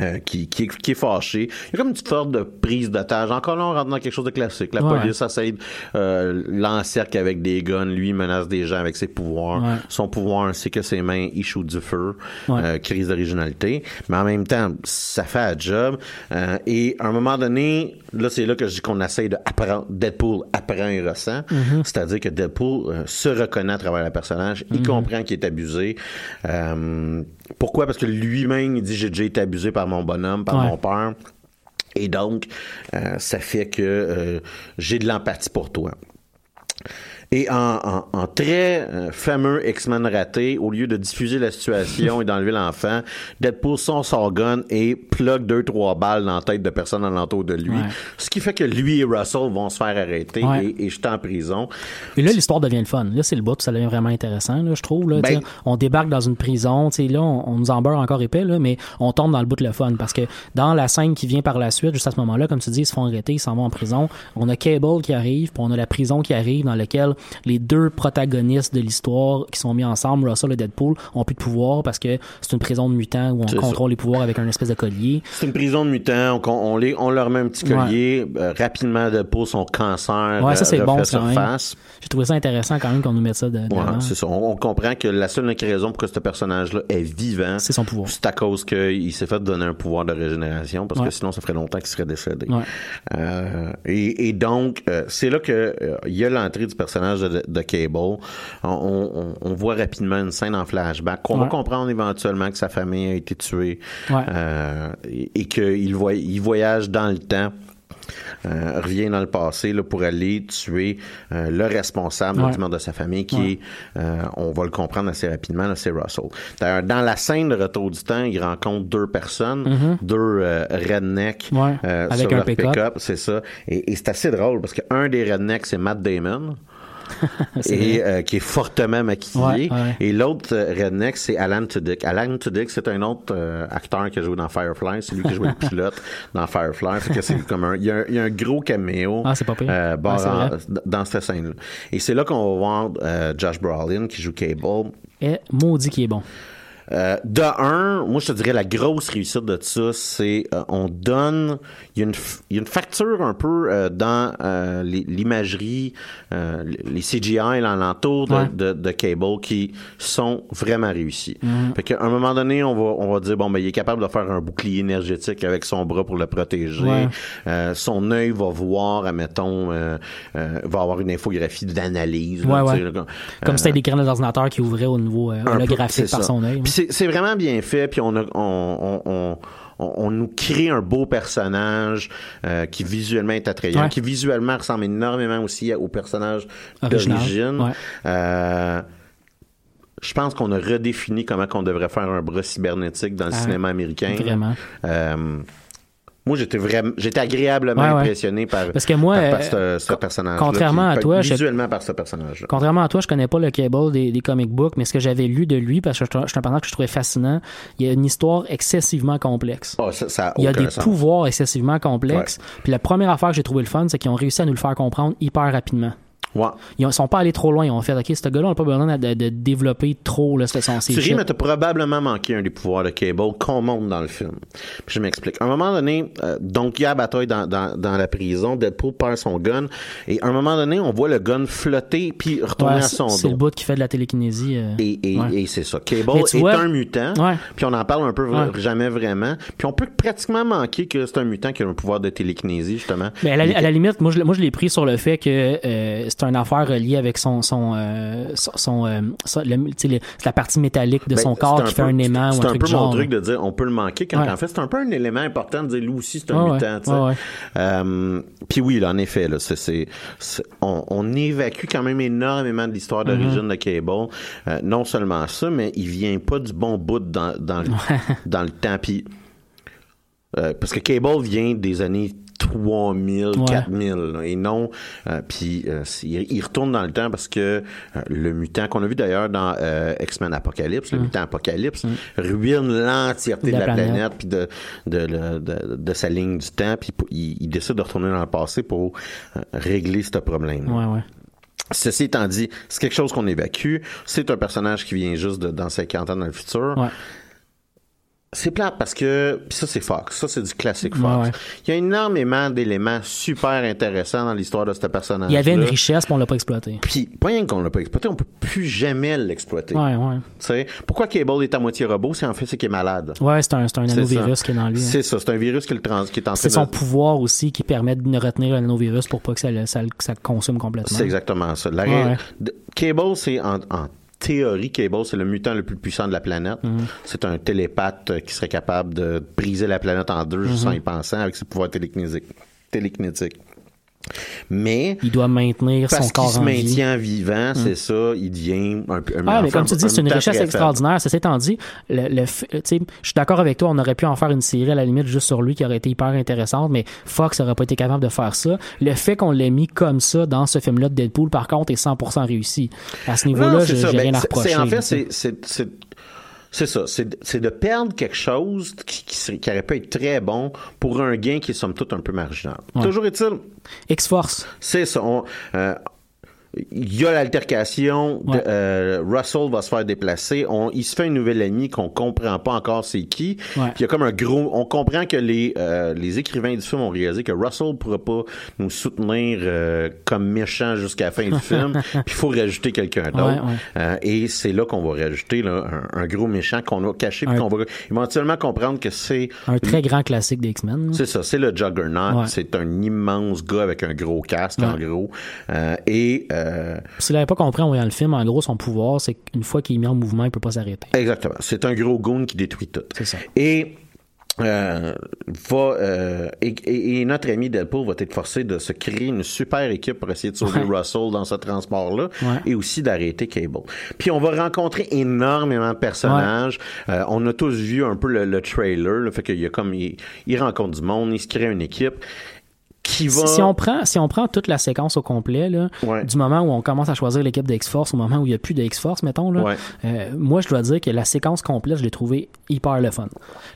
euh, qui, qui, est, qui est fâché. Il y a comme une petite sorte de prise d'otage. Encore là, on rentre dans quelque chose de classique. La Ouais. police essaie euh, l'encercle avec des guns. Lui, menace des gens avec ses pouvoirs. Ouais. Son pouvoir, c'est que ses mains, il shoot du feu. Ouais. Euh, crise d'originalité. Mais en même temps, ça fait un job. Euh, et à un moment donné, là, c'est là que je dis qu'on essaie de apprendre. Deadpool apprend et ressent. Mm-hmm. C'est-à-dire que Deadpool euh, se reconnaît à travers le personnage. Il Mm-hmm. comprend qu'il est abusé. Pourquoi? Parce que lui-même, il dit j'ai déjà été abusé par mon bonhomme, par Ouais. mon père. Et donc, euh, ça fait que euh, j'ai de l'empathie pour toi. Et en, en- en très euh, fameux X-Men raté, au lieu de diffuser la situation et d'enlever l'enfant, Deadpool son gun et plug deux, trois balles dans la tête de personnes alentour de lui. Ouais. Ce qui fait que lui et Russell vont se faire arrêter Ouais. et, et jeter en prison. Et là, l'histoire devient le fun. Là, c'est le bout, ça devient vraiment intéressant, là, je trouve. Là, Ben- on débarque dans une prison, tu sais, là, on, on nous en beurre encore épais, là, mais on tombe dans le bout de le fun. Parce que dans la scène qui vient par la suite, juste à ce moment-là, comme tu dis, ils se font arrêter, ils s'en vont en prison. On a Cable qui arrive, puis on a la prison qui arrive, dans laquelle les deux protagonistes de l'histoire qui sont mis ensemble, Russell et Deadpool, ont plus de pouvoir parce que c'est une prison de mutants où on contrôle les pouvoirs avec un espèce de collier. C'est une prison de mutants. On, on, les, on leur met un petit collier. Euh, rapidement, Deadpool, son cancer Ouais, ça, euh, c'est bon, quand même. surface. J'ai trouvé ça intéressant quand même qu'on nous mette ça de, de Ouais, l'avant. c'est ça. On, on comprend que la seule raison pour que ce personnage-là est vivant, C'est son pouvoir. c'est à cause qu'il s'est fait donner un pouvoir de régénération, parce Ouais. que sinon, ça ferait longtemps qu'il serait décédé. Ouais. Euh, et, et donc, euh, c'est là que il y a l'entrée du personnage de, de Cable. On, on- on voit rapidement une scène en flashback qu'on va comprendre éventuellement que sa famille a été tuée Ouais. euh, et, et qu'il voy- il voyage dans le temps. euh, revient dans le passé là, pour aller tuer euh, le responsable Ouais. de sa famille qui Ouais. est, euh, on va le comprendre assez rapidement, c'est Russell. D'ailleurs, dans la scène de Retour du temps, il rencontre deux personnes, deux euh, rednecks. Ouais, avec sur un leur pick-up. pick-up, c'est ça. Et, et c'est assez drôle parce qu'un des rednecks, c'est Matt Damon. Et euh, qui est fortement maquillé. Ouais, ouais. Et l'autre euh, redneck, c'est Alan Tudyk. Alan Tudyk, c'est un autre euh, acteur qui a joué dans Firefly. C'est lui qui a joué le pilote dans Firefly. Fait que c'est comme un, il y, a un, il y a un gros caméo Ah, pas pire. euh, en- vrai. dans cette scène-là. Et c'est là qu'on va voir Josh Brolin qui joue Cable. Et maudit qui est bon. Euh, de un, moi je te dirais la grosse réussite de ça, c'est euh, on donne, il y, a une f- il y a une facture un peu euh, dans euh, l'imagerie, euh, les CGI l'entour de, Ouais. de, de Cable qui sont vraiment réussis. Mhm. Fait qu'à un moment donné, on va on va dire bon ben il est capable de faire un bouclier énergétique avec son bras pour le protéger. Ouais. Euh, son œil va voir, admettons, euh, euh, va avoir une infographie d'analyse. Ouais, Comme si c'était des graines d'ordinateur qui ouvraient au niveau euh, holographique par son œil. C'est vraiment bien fait, puis on, a- on, on, on, nous crée un beau personnage euh, qui visuellement est attrayant, Ouais. qui visuellement ressemble énormément aussi au personnage d'origine. ouais. Euh, je pense qu'on a redéfini comment qu'on devrait faire un bras cybernétique dans le Ah, cinéma américain. vraiment. Euh, moi, j'étais vraiment, j'étais agréablement Ouais, ouais. impressionné par, Parce que moi, par, par euh, ce, ce personnage. contrairement à toi, je- visuellement par ce personnage. Contrairement à toi, je connais pas le Cable des, des comic books, mais ce que j'avais lu de lui, parce que je, je suis un personnage que je trouvais fascinant, il y a une histoire excessivement complexe. Ah, ça, ça a Il y a des sens. pouvoirs excessivement complexes. Puis la première affaire que j'ai trouvé le fun, c'est qu'ils ont réussi à nous le faire comprendre hyper rapidement. Ouais. Ils ont- sont pas allés trop loin. Ils ont fait, OK, ce gars-là, on n'a pas besoin de, de développer trop là, son Tu ris, mais t'as probablement manqué un des pouvoirs de Cable qu'on montre dans le film. Puis je m'explique. À un moment donné, euh, donc il y a la bataille dans, dans, dans la prison, Deadpool perd son gun, et à un moment donné, on voit le gun flotter puis retourner Ouais, à son c'est le dos. bout qui fait de la télékinésie. euh. Et, et, Ouais. et c'est ça. Cable est vois- un mutant, puis on en parle un peu jamais vraiment, puis on peut pratiquement manquer que c'est un mutant qui a un pouvoir de télékinésie, justement. Mais à la, Il- à la limite, moi je, l'ai- moi, je l'ai pris sur le fait que euh, c'est une affaire reliée avec son son euh, son, son, euh, le- c'est la partie métallique de Ben, son c'est corps qui fait un aimant ou C'est un un truc peu genre. mon truc de dire on peut le manquer quand Ouais. en fait c'est un peu un élément important de dire lui aussi c'est un mutant. ouais, ouais. Euh, Puis oui, là, en effet, là, c'est, c'est, c'est- on, on évacue quand même énormément de l'histoire d'origine Mm-hmm. de Cable. Non seulement ça, mais il vient pas du bon bout dans, dans, le, dans le temps. Puis, parce que Cable vient des années 3000, Ouais. 4000, là, et non, euh, puis euh, il, il retourne dans le temps parce que euh, le mutant qu'on a vu d'ailleurs dans euh, X-Men Apocalypse, le mutant Apocalypse, ruine l'entièreté de Mm. La, la planète, planète. puis de, de, de, de, de sa ligne du temps, puis il décide de retourner dans le passé pour euh, régler ce problème. Ouais, ouais. Ceci étant dit, c'est quelque chose qu'on évacue. C'est un personnage qui vient juste de, dans 50 ans dans le futur. Ouais. C'est plate parce que puis ça c'est Fox, ça c'est du classique Fox. Ouais. Il y a énormément d'éléments super intéressants dans l'histoire de ce personnage. Il y avait une richesse, puis on l'a pas exploité. Puis pas rien qu'on l'a pas exploité, on peut plus jamais l'exploiter. Ouais, ouais. Tu sais, pourquoi Cable est à moitié robot, c'est en fait c'est qu'il est malade. Ouais, c'est un, c'est un nanovirus qui est dans lui. hein. C'est ça, c'est un virus qui, le trans, qui est en C'est de son pouvoir aussi qui permet de retenir le nanovirus pour pas que ça, le- ça, le- que ça le consomme complètement. C'est exactement ça. La Ouais, Cable, c'est en, en théorie, Cable, c'est le mutant le plus puissant de la planète. Mhm. C'est un télépathe euh, qui serait capable de briser la planète en deux juste Mhm. en y pensant avec ses pouvoirs télékinésiques. télékinétiques. Mais Il doit maintenir son parce corps se en vie. maintient vivant, c'est ça, il devient un, un Ah, mais comme tu dis, c'est une richesse extraordinaire. Ceci étant dit, le, le je suis d'accord avec toi, on aurait pu en faire une série à la limite juste sur lui qui aurait été hyper intéressante, mais Fox aurait pas été capable de faire ça. Le fait qu'on l'ait mis comme ça dans ce film-là de Deadpool, par contre, est 100% réussi. À ce niveau-là, j'ai ça. Ben, rien à reprocher. En fait, c'est c'est- ça. C'est c'est de perdre quelque chose qui, qui, serait- qui aurait pu être très bon pour un gain qui est somme toute un peu marginal. Ouais. Toujours est-il, X-Force. c'est ça. on- euh, il y a l'altercation. Ouais. euh, Russell va se faire déplacer. On, il se fait un nouvel ennemi qu'on comprend pas encore c'est qui. Ouais. Puis il y a comme un gros. On comprend que les euh, les écrivains du film ont réalisé que Russell pourra pas nous soutenir euh, comme méchant jusqu'à la fin du film. Puis il faut rajouter quelqu'un d'autre. Ouais, ouais. Euh, et c'est là qu'on va rajouter là, un, un gros méchant qu'on a caché puis qu'on va éventuellement comprendre que c'est Un très grand classique des X-Men. c'est ça, c'est le Juggernaut. C'est un immense gars avec un gros casque, en gros. Euh, et euh, S'il n'avait pas compris en voyant le film, en gros, son pouvoir, c'est qu'une fois qu'il est mis en mouvement, il peut pas s'arrêter. exactement, c'est un gros goon qui détruit tout. C'est ça. Et euh, va euh, et, notre ami Deadpool va être forcé de se créer une super équipe pour essayer de sauver Ouais. Russell dans ce transport-là Ouais. et aussi d'arrêter Cable. Puis on va rencontrer énormément de personnages. Euh, on a tous vu un peu le, le trailer, le fait qu'il y a comme il, il rencontre du monde, il se crée une équipe. Qui va. Si on prend, si on prend toute la séquence au complet, là, Ouais. du moment où on commence à choisir l'équipe de X-Force au moment où il n'y a plus de X-Force, mettons, là, Ouais. euh, moi, je dois dire que la séquence complète, je l'ai trouvée hyper le fun.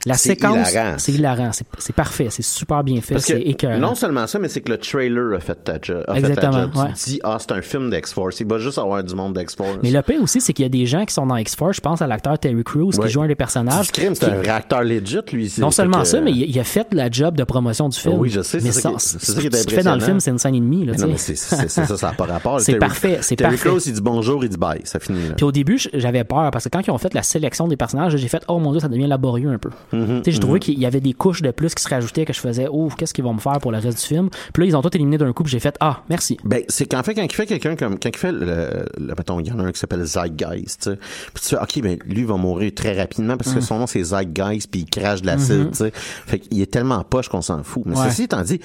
La séquence, c'est hilarant, c'est parfait, c'est super bien fait, c'est écœurant. non seulement ça, mais c'est que le trailer a fait ta job. a fait ta Exactement, job. ouais. Tu te dis, ah, c'est un film d'X-Force. Il va juste avoir du monde d'X-Force. Mais le pire aussi, c'est qu'il y a des gens qui sont dans X-Force. Je pense à l'acteur Terry Crews qui joue un des personnages. C'est un réacteur legit, lui. Non seulement que- ça, mais il, il a fait la job de promotion du film. Oui, je sais, c'est Mais c'est ça qui est ce qu'il fait dans le impressionnant. film, c'est une scène et demie. Là, Mais non, mais c'est ça, ça n'a pas rapport. C'est parfait, c'est parfait. Crews, il dit bonjour, il dit bye. Ça finit là. Puis au début, j'avais peur parce que quand ils ont fait la sélection des personnages, j'ai fait oh mon dieu, ça devient laborieux un peu. Tu sais, j'ai trouvé qu'il y avait des couches de plus qui se rajoutaient que je faisais oh qu'est-ce qu'ils vont me faire pour le reste du film. Puis là ils ont tout éliminé d'un coup, j'ai fait ah merci. Ben, c'est qu'en fait, quand il fait quelqu'un comme, quand il fait le, le mettons, il y en a un qui s'appelle Zeitgeist, tu sais. Puis tu fais, OK, ben, lui, va mourir très rapidement parce Mm. que son nom, c'est Zeitgeist, puis il crache de l'acide, Mhm. tu sais. Fait qu'il est tellement poche qu'on s'en fout. Mais Ouais. ceci étant dit,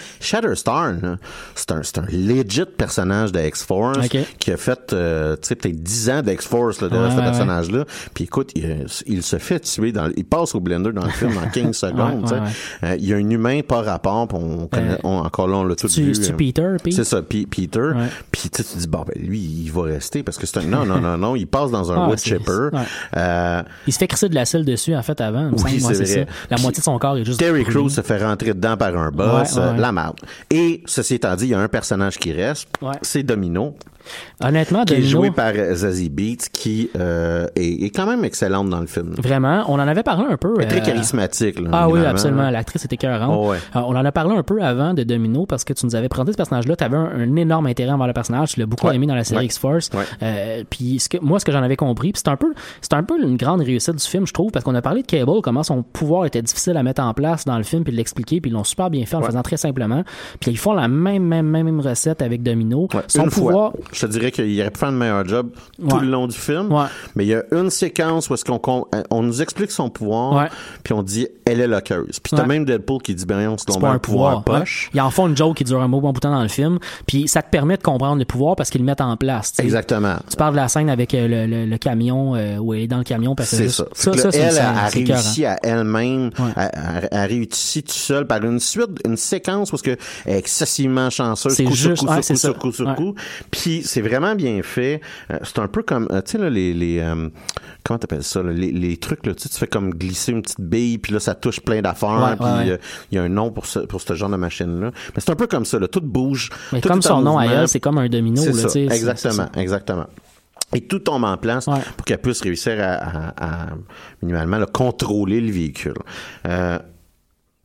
Shatterstar, là, c'est un, c'est un legit personnage de X-Force qui a fait, euh, peut-être 10 ans d'X-Force, Ouais, ce ouais, personnage-là. Puis écoute, il, il se fait tuer dans, il passe au blender dans le film en 15 secondes. Euh, il y a un humain par rapport, puis on connaît, Euh, on- encore là, on l'a tout vu. euh, Peter, Pete? C'est ça, P- Peter. Puis tu dis, bon, ben lui, il va rester parce que c'est un. Non, non, non, non, il passe dans un Ah, wood c'est- chipper. Euh, Il se fait crisser de la selle dessus en fait avant. oui, c'est vrai. ça. La moitié de son corps est juste. Terry. Crews se fait rentrer dedans par un boss, la merde. Et ceci étant dit, il y a un personnage qui reste, Ouais. c'est Domino, Honnêtement, qui est joué par euh, Zazie Beats, qui euh, est, est quand même excellente dans le film. Vraiment, on en avait parlé un peu. Elle est très euh, charismatique. Là, Ah oui, absolument. L'actrice était écœurante. Oh, ouais. On en a parlé un peu avant de Domino parce que tu nous avais présenté ce personnage-là. Tu avais un, un énorme intérêt envers le personnage. Tu l'as beaucoup Ouais. aimé dans la série Ouais. X-Force. Puis ce que, moi, ce que j'en avais compris, c'est un peu, c'est un peu une grande réussite du film, je trouve, parce qu'on a parlé de Cable, comment son pouvoir était difficile à mettre en place dans le film, puis de l'expliquer, puis ils l'ont super bien fait en le faisant très simplement. Puis ils font la même, même, même, recette avec Domino. Son une pouvoir. fois. Je te dirais qu'il aurait pu faire un meilleur job tout le long du film. Ouais. Mais il y a une séquence où est-ce qu'on on nous explique son pouvoir, puis on dit elle est loqueuse. Puis t'as même Deadpool qui dit ben on se donne un un pouvoir. poche. Ils en font une joke qui dure un beau bon bout de temps dans le film, puis ça te permet de comprendre le pouvoir parce qu'ils le mettent en place. Exactement. Tu parles de la scène avec euh, le, le, le camion euh, où elle est dans le camion parce que C'est ça. ça, ça, une elle a, réussi à elle-même, a, réussi tout seul par une suite, une séquence parce que excessivement chanceuse, C'est coup juste- sur coup, ouais, sur coup, ça. sur coup, sur coup. Puis c'est vraiment bien fait. Euh, c'est un peu comme, euh, tu sais là, les, les euh, comment t'appelles ça, là, les, les trucs là, tu fais comme glisser une petite bille, puis là ça touche plein d'affaires, puis ouais. euh, il y a un nom pour ce, pour ce genre de machine là. Mais c'est un peu comme ça, là, tout bouge. Mais tout comme son nom elle, c'est comme un domino. Là, ça, exactement, exactement. Et tout tombe en place Ouais. pour qu'elle puisse réussir à, à- à, minimalement là, contrôler le véhicule. Euh,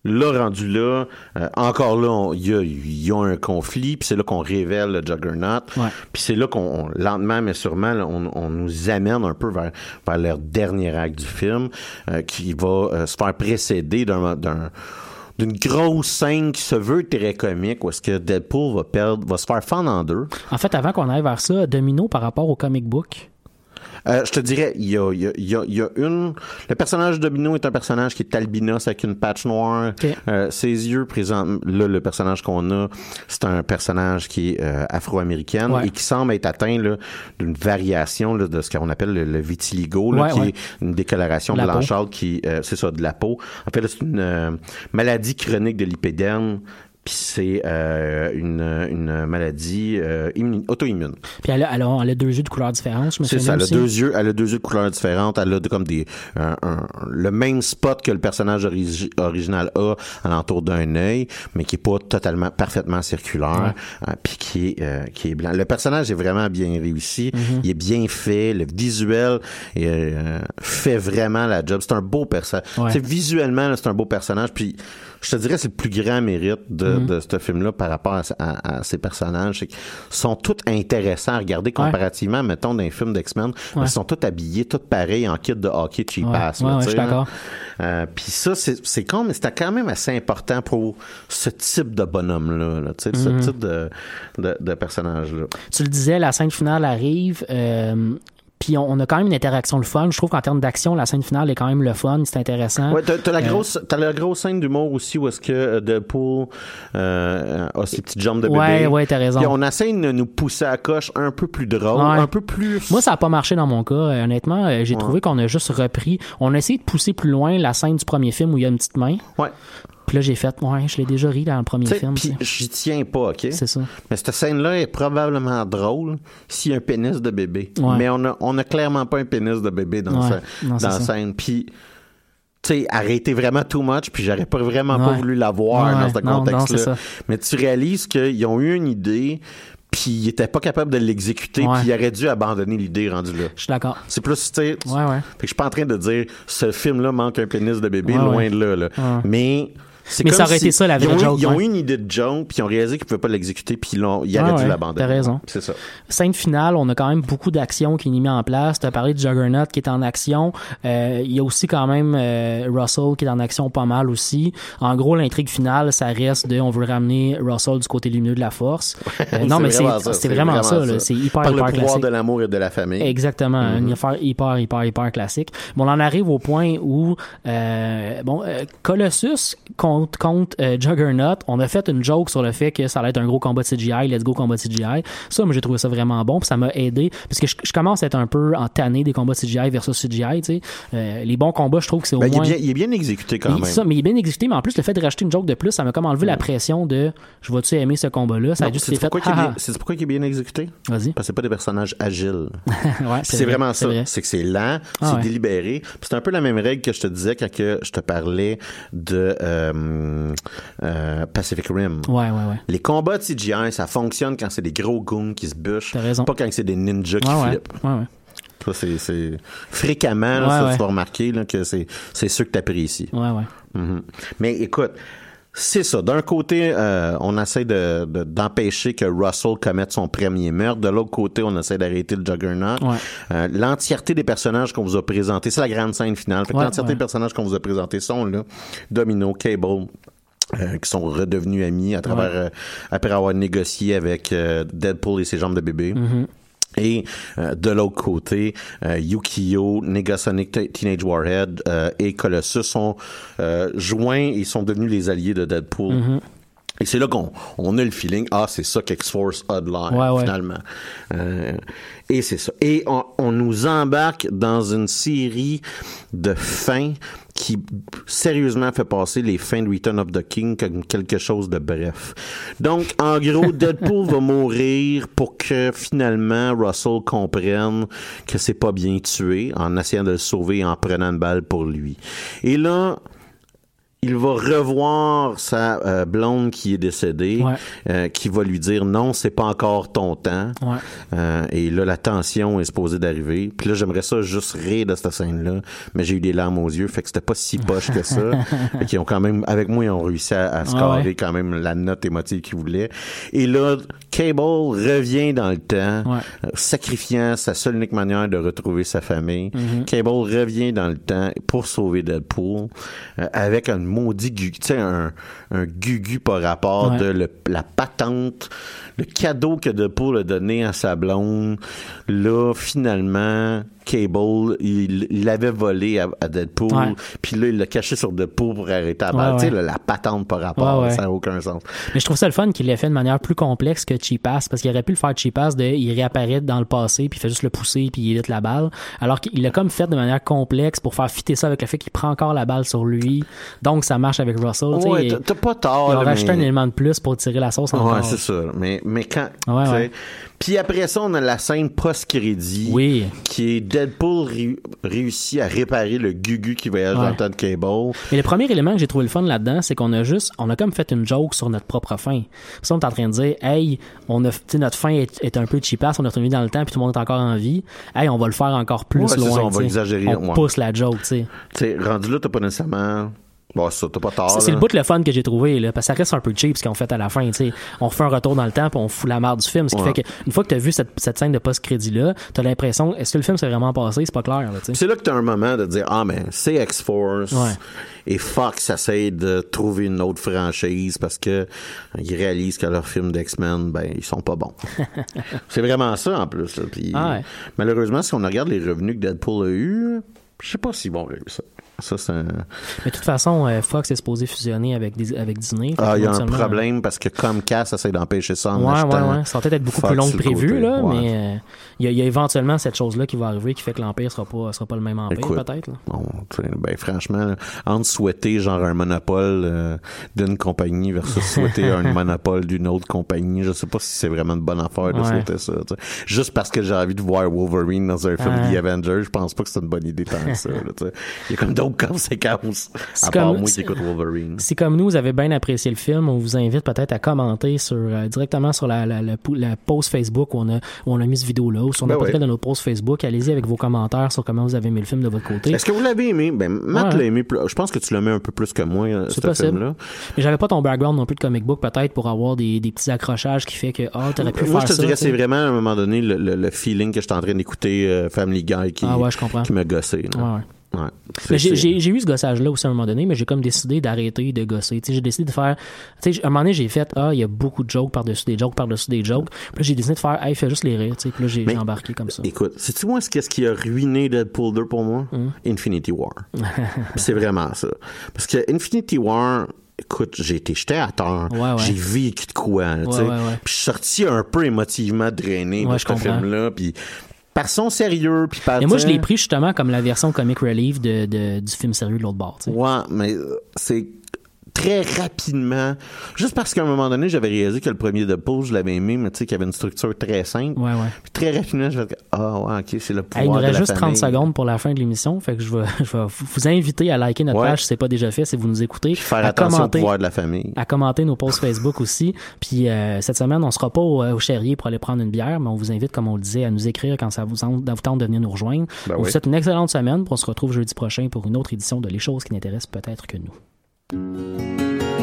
Là, rendu là, euh, encore là, il y a, il y a un conflit, puis c'est là qu'on révèle le Juggernaut. Ouais. Puis c'est là qu'on, on- lentement mais sûrement, là, on, on nous amène un peu vers, vers leur dernier acte du film, euh, qui va euh, se faire précéder d'un, d'un- d'une grosse scène qui se veut très comique, où est-ce que Deadpool va perdre, va se faire fendre en deux. En fait, avant qu'on aille vers ça, Domino par rapport au comic book. Euh, je te dirais, il y a, y, a, y, a, y a une. Le personnage de Domino est un personnage qui est albinos avec une patch noire. Euh, ses yeux présentent. Là, le personnage qu'on a, c'est un personnage qui est euh, afro-américaine Ouais. et qui semble être atteint d'une variation là, de ce qu'on appelle le, le vitiligo, là, Ouais, qui ouais. est une décoloration La peau. blanchâtre qui, euh, c'est ça, de la peau. En fait, c'est une euh, maladie chronique de l'hypéderme. Puis c'est euh, une, une maladie euh, auto-immune. Puis elle a, elle a, elle a deux yeux de couleurs différentes, je me C'est ça, elle a aussi. deux yeux, elle a deux yeux de couleurs différentes, elle a de- comme des un- un- le même spot que le personnage origi- original a alentour d'un œil, mais qui est pas totalement parfaitement circulaire, euh, puis qui est euh, qui est blanc. Le personnage est vraiment bien réussi, Mhm. il est bien fait, le visuel euh, fait vraiment la job. C'est un beau personnage. Ouais. Visuellement c'est un beau personnage, puis je te dirais c'est le plus grand mérite de, Mhm. de ce film-là par rapport à, à- à ces personnages, c'est qu'ils sont tous intéressants à regarder comparativement, mettons, d'un film d'X-Men. Ouais. Ils sont tous habillés, tous pareils en kit de hockey cheap Ouais. Ouais, là, je suis d'accord. Euh, Puis ça, c'est con, mais c'était quand même assez important pour ce type de bonhomme-là, là, tu sais, Mhm. ce type de, de, de personnage-là. Tu le disais, la scène finale arrive. euh, puis on, on a quand même une interaction le fun. Je trouve qu'en termes d'action, la scène finale est quand même le fun, c'est intéressant. Ouais, t'as, t'as la Euh, grosse, t'as la grosse scène d'humour aussi où est-ce que euh, Deadpool euh, a ses petites jambes de bébé. Ouais, ouais, t'as raison. Puis on essaie de nous pousser à la coche un peu plus drôle, Ouais. un peu plus. Moi, ça a pas marché dans mon cas. Euh, honnêtement, j'ai trouvé qu'on a juste repris. On a essayé de pousser plus loin la scène du premier film où il y a une petite main. Ouais. Puis là, j'ai fait, ouais, je l'ai déjà ri dans le premier film. Puis j'y tiens pas, OK? C'est ça. Mais cette scène-là est probablement drôle s'il y a un pénis de bébé. Ouais. Mais on a, on a clairement pas un pénis de bébé dans, Ouais. sa- Non, c'est dans la scène. Puis, tu sais, arrêter vraiment too much, puis j'aurais pas vraiment pas voulu la voir Ouais, dans ce contexte-là. Mais tu réalises qu'ils ont eu une idée, puis ils étaient pas capables de l'exécuter, Ouais. puis ils auraient dû abandonner l'idée rendue là. Je suis d'accord. C'est plus, tu sais, Ouais, ouais. fait que je suis pas en train de dire ce film-là manque un pénis de bébé, loin de là. là. Mais Mais ça aurait si été ça, la vraie ont, joke, Ils ont eu une idée de joke, puis ils ont réalisé qu'ils pouvaient pas l'exécuter, puis ils, l'ont- ils Ouais, auraient dû l'abandonner. t'as raison. C'est ça. Scène finale, on a quand même beaucoup d'actions qui est mis en place. Tu as parlé de Juggernaut qui est en action. Euh, Il y a aussi quand même euh, Russell qui est en action pas mal aussi. En gros, l'intrigue finale, ça reste de on veut ramener Russell du côté lumineux de la force. Euh, non, C'est mais vraiment c'est ça, c'est vraiment, ça. là. C'est hyper, Par hyper le pouvoir classique. de l'amour et de la famille. Exactement, une affaire hyper, hyper, hyper classique. Bon, on en arrive au point où, euh, bon, Colossus contre, contre euh, Juggernaut, on a fait une joke sur le fait que ça allait être un gros combat de CGI, let's go combat de CGI. Ça, moi, j'ai trouvé ça vraiment bon, puis ça m'a aidé, parce que je, je commence à être un peu en tanné des combats de CGI versus CGI, tu sais. Euh, les bons combats, je trouve que c'est au Ben, il, est moins... bien, il est bien exécuté quand Il- même. ça, mais il est bien exécuté, mais en plus, le fait de rajouter une joke de plus, ça m'a comme enlevé la pression de je vais-tu aimer ce combat-là? Ça a juste fait. pourquoi, il est bien- c'est pourquoi il est bien exécuté? Vas-y. Parce que c'est pas des personnages agiles. Ouais, c'est vrai, vraiment ça. vrai. C'est que c'est lent, Ah c'est ouais. délibéré. C'est un peu la même règle que je te disais quand que je te parlais de euh, euh, Pacific Rim. Ouais, ouais, ouais. Les combats de CGI, ça fonctionne quand c'est des gros goons qui se bûchent, T'as raison. pas quand c'est des ninjas qui Ouais, flippent. Ouais, ouais. Ça, c'est, fréquemment, là, ça, tu vas remarquer là, que c'est, c'est ceux que t'apprécies. Ouais, ouais. Mhm. Mais écoute, c'est ça. D'un côté, euh, on essaie de, de- d'empêcher que Russell commette son premier meurtre. De l'autre côté, on essaie d'arrêter le Juggernaut. Ouais. Euh, l'entièreté des personnages qu'on vous a présentés, c'est la grande scène finale. Ouais, l'entièreté ouais. des personnages qu'on vous a présentés sont là. Domino, Cable, euh, qui sont redevenus amis à travers Ouais. euh, après avoir négocié avec euh, Deadpool et ses jambes de bébé. Mm-hmm. Et euh, de l'autre côté, euh, Yukio, Negasonic Teenage Warhead euh, et Colossus sont euh, joints et sont devenus les alliés de Deadpool. Mm-hmm. Et c'est là qu'on on a le feeling, ah, c'est ça qu'X-Force a de l'air, Ouais, ouais. finalement. Euh, et c'est ça. Et on, on nous embarque dans une série de fins qui, sérieusement, fait passer les fins de Return of the King comme quelque chose de bref. Donc, en gros, Deadpool va mourir pour que, finalement, Russell comprenne que c'est pas bien tué en essayant de le sauver et en prenant une balle pour lui. Et là, il va revoir sa euh, blonde qui est décédée, Ouais. euh, qui va lui dire non, c'est pas encore ton temps. Ouais. Euh, et là, la tension est supposée d'arriver. Puis là, j'aimerais ça juste rire de cette scène-là, mais j'ai eu des larmes aux yeux, fait que c'était pas si poche que ça. Fait qu'ils ont quand même, avec moi, ils ont réussi à, à scorer ouais. quand même la note émotive qu'ils voulaient. Et là, Cable revient dans le temps, Ouais. sacrifiant sa seule unique manière de retrouver sa famille. Mm-hmm. Cable revient dans le temps pour sauver Deadpool euh, avec un maudit gugu, tu sais, un, un gugu par rapport Ouais. de le- la patente, le cadeau que Deadpool a donné à sa blonde. Là, finalement, Cable, il il l'avait volé à, à Deadpool, puis là, il l'a caché sur Deadpool pour arrêter la balle. Tu sais, la patente par rapport, ça n'a aucun sens. Mais je trouve ça le fun qu'il l'ait fait de manière plus complexe que Cheapass, parce qu'il aurait pu le faire Cheapass de, il réapparaît dans le passé, puis il fait juste le pousser, puis il évite la balle. Alors qu'il l'a comme fait de manière complexe pour faire fitter ça avec le fait qu'il prend encore la balle sur lui. Donc, ça marche avec Russell. Ouais, t'as- pas tort. Là, rajouté mais- un élément de plus pour tirer la sauce encore. Ouais, c'est ça. Mais, mais quand. Ouais. Puis après ça, on a la scène post-crédit. Oui. Qui est Deadpool ré- réussit à réparer le gugu qui voyage dans le temps de Cable. Mais le premier élément que j'ai trouvé le fun là-dedans, c'est qu'on a juste, on a comme fait une joke sur notre propre fin. Ça, on est en train de dire, hey, on a, notre fin est, est un peu cheapass, on est retourné dans le temps, puis tout le monde est encore en vie. Hey, on va le faire encore plus Ouais, loin. ça, on va exagérer, On ouais. pousse la joke, tu sais. Tu sais, rendu là, t'as pas nécessairement. Bon, ça, t'as pas tort. Ça, c'est le bout de le fun que j'ai trouvé, là, parce que ça reste un peu cheap ce qu'on fait à la fin, sais. On refait un retour dans le temps, puis on fout la merde du film. Ce qui Ouais. fait qu'une fois que t'as vu cette, cette scène de post-crédit-là, t'as l'impression, est-ce que le film s'est vraiment passé? C'est pas clair, là. C'est là que t'as un moment de dire Ah, mais c'est X-Force. Ouais. Et Fox essaie de trouver une autre franchise parce que ils réalisent que leurs films d'X-Men, ben, ils sont pas bons. c'est vraiment ça en plus. là. Puis, Ah ouais. Malheureusement, si on regarde les revenus que Deadpool a eu, je sais pas s'ils vont réussir. Ça, c'est un... Mais de toute façon, euh, Fox est supposé fusionner avec, des- avec Disney. Ah, il y a un problème parce que Comcast essaie d'empêcher ça en Ouais, ouais, achetant ouais. Ça va peut-être être beaucoup Fox plus long que prévu, là, Ouais. mais euh, il y, a- il y a éventuellement cette chose-là qui va arriver qui fait que l'Empire sera pas, sera pas le même Empire, peut-être. Bon, ben franchement, là, entre souhaiter genre un monopole euh, d'une compagnie versus souhaiter un monopole d'une autre compagnie, je sais pas si c'est vraiment une bonne affaire de souhaiter ça. Juste parce que j'ai envie de voir Wolverine dans un film Ouais. The Avengers, je pense pas que c'est une bonne idée tant que ça. Il y a comme d'autres conséquences. C'est À part moi qui écoute Wolverine. Si comme nous, vous avez bien apprécié le film, on vous invite peut-être à commenter sur euh, directement sur la, la, la, la post Facebook où on a, où on a mis cette vidéo-là, ou sur Ben n'importe ouais. de nos posts Facebook. Allez-y avec vos commentaires sur comment vous avez aimé le film de votre côté. Est-ce que vous l'avez aimé? Ben, Matt Ouais. l'a aimé. plus- Je pense que tu l'as aimé un peu plus que moi, euh, C'est ce film-là. Mais j'avais pas ton background non plus de comic book, peut-être, pour avoir des, des petits accrochages qui fait que, ah, t'aurais pu Moi, faire je te ça. dirais, c'est vraiment à un moment donné le, le, le feeling que j'étais en train d'écouter euh, Family Guy qui, Ah ouais, je qui m'a gossé. Ouais, ouais. Ouais. J'ai- eu ce gossage-là aussi à un moment donné, mais j'ai comme décidé d'arrêter de gosser. J'ai décidé de faire. À un moment donné, j'ai fait Ah, il y a beaucoup de jokes par-dessus des jokes par-dessus des jokes. Puis j'ai décidé de faire Hey, fais juste les rires. Puis là, j'ai embarqué comme ça. Écoute, sais-tu moi ce qu'est-ce qui a ruiné Deadpool 2 pour moi? Hmm? Infinity War. c'est vraiment ça. Parce que Infinity War, écoute, j'ai été jeté à terre. Ouais, ouais. J'ai vécu de quoi. Puis je suis sorti un peu émotivement drainé de je ce film-là. Puis par son sérieux, puis par... Mais moi, je l'ai pris justement comme la version comic relief de, de- du film sérieux de l'autre bord. tu sais. Ouais, mais euh, c'est très rapidement. Juste parce qu'à un moment donné, j'avais réalisé que le premier Deadpool, je l'avais aimé, mais tu sais, qu'il y avait une structure très simple. Ouais, ouais. Puis très rapidement, je disais, ah ouais, ok, c'est le pouvoir Hey, il nous de reste juste 30 famille. secondes pour la fin de l'émission. Fait que je vais, je vais vous inviter à liker notre Ouais. page si c'est pas déjà fait, si vous nous écoutez. Faire à attention au commenter, pouvoir de la famille. à commenter nos posts Facebook aussi. Puis euh, cette semaine, on sera pas au, au Cherrier pour aller prendre une bière, mais on vous invite, comme on le disait, à nous écrire quand ça vous, en- vous tente de venir nous rejoindre. Ben on vous souhaite une excellente semaine. puis On se retrouve jeudi prochain pour une autre édition de Les choses qui n'intéressent peut-être que nous. Música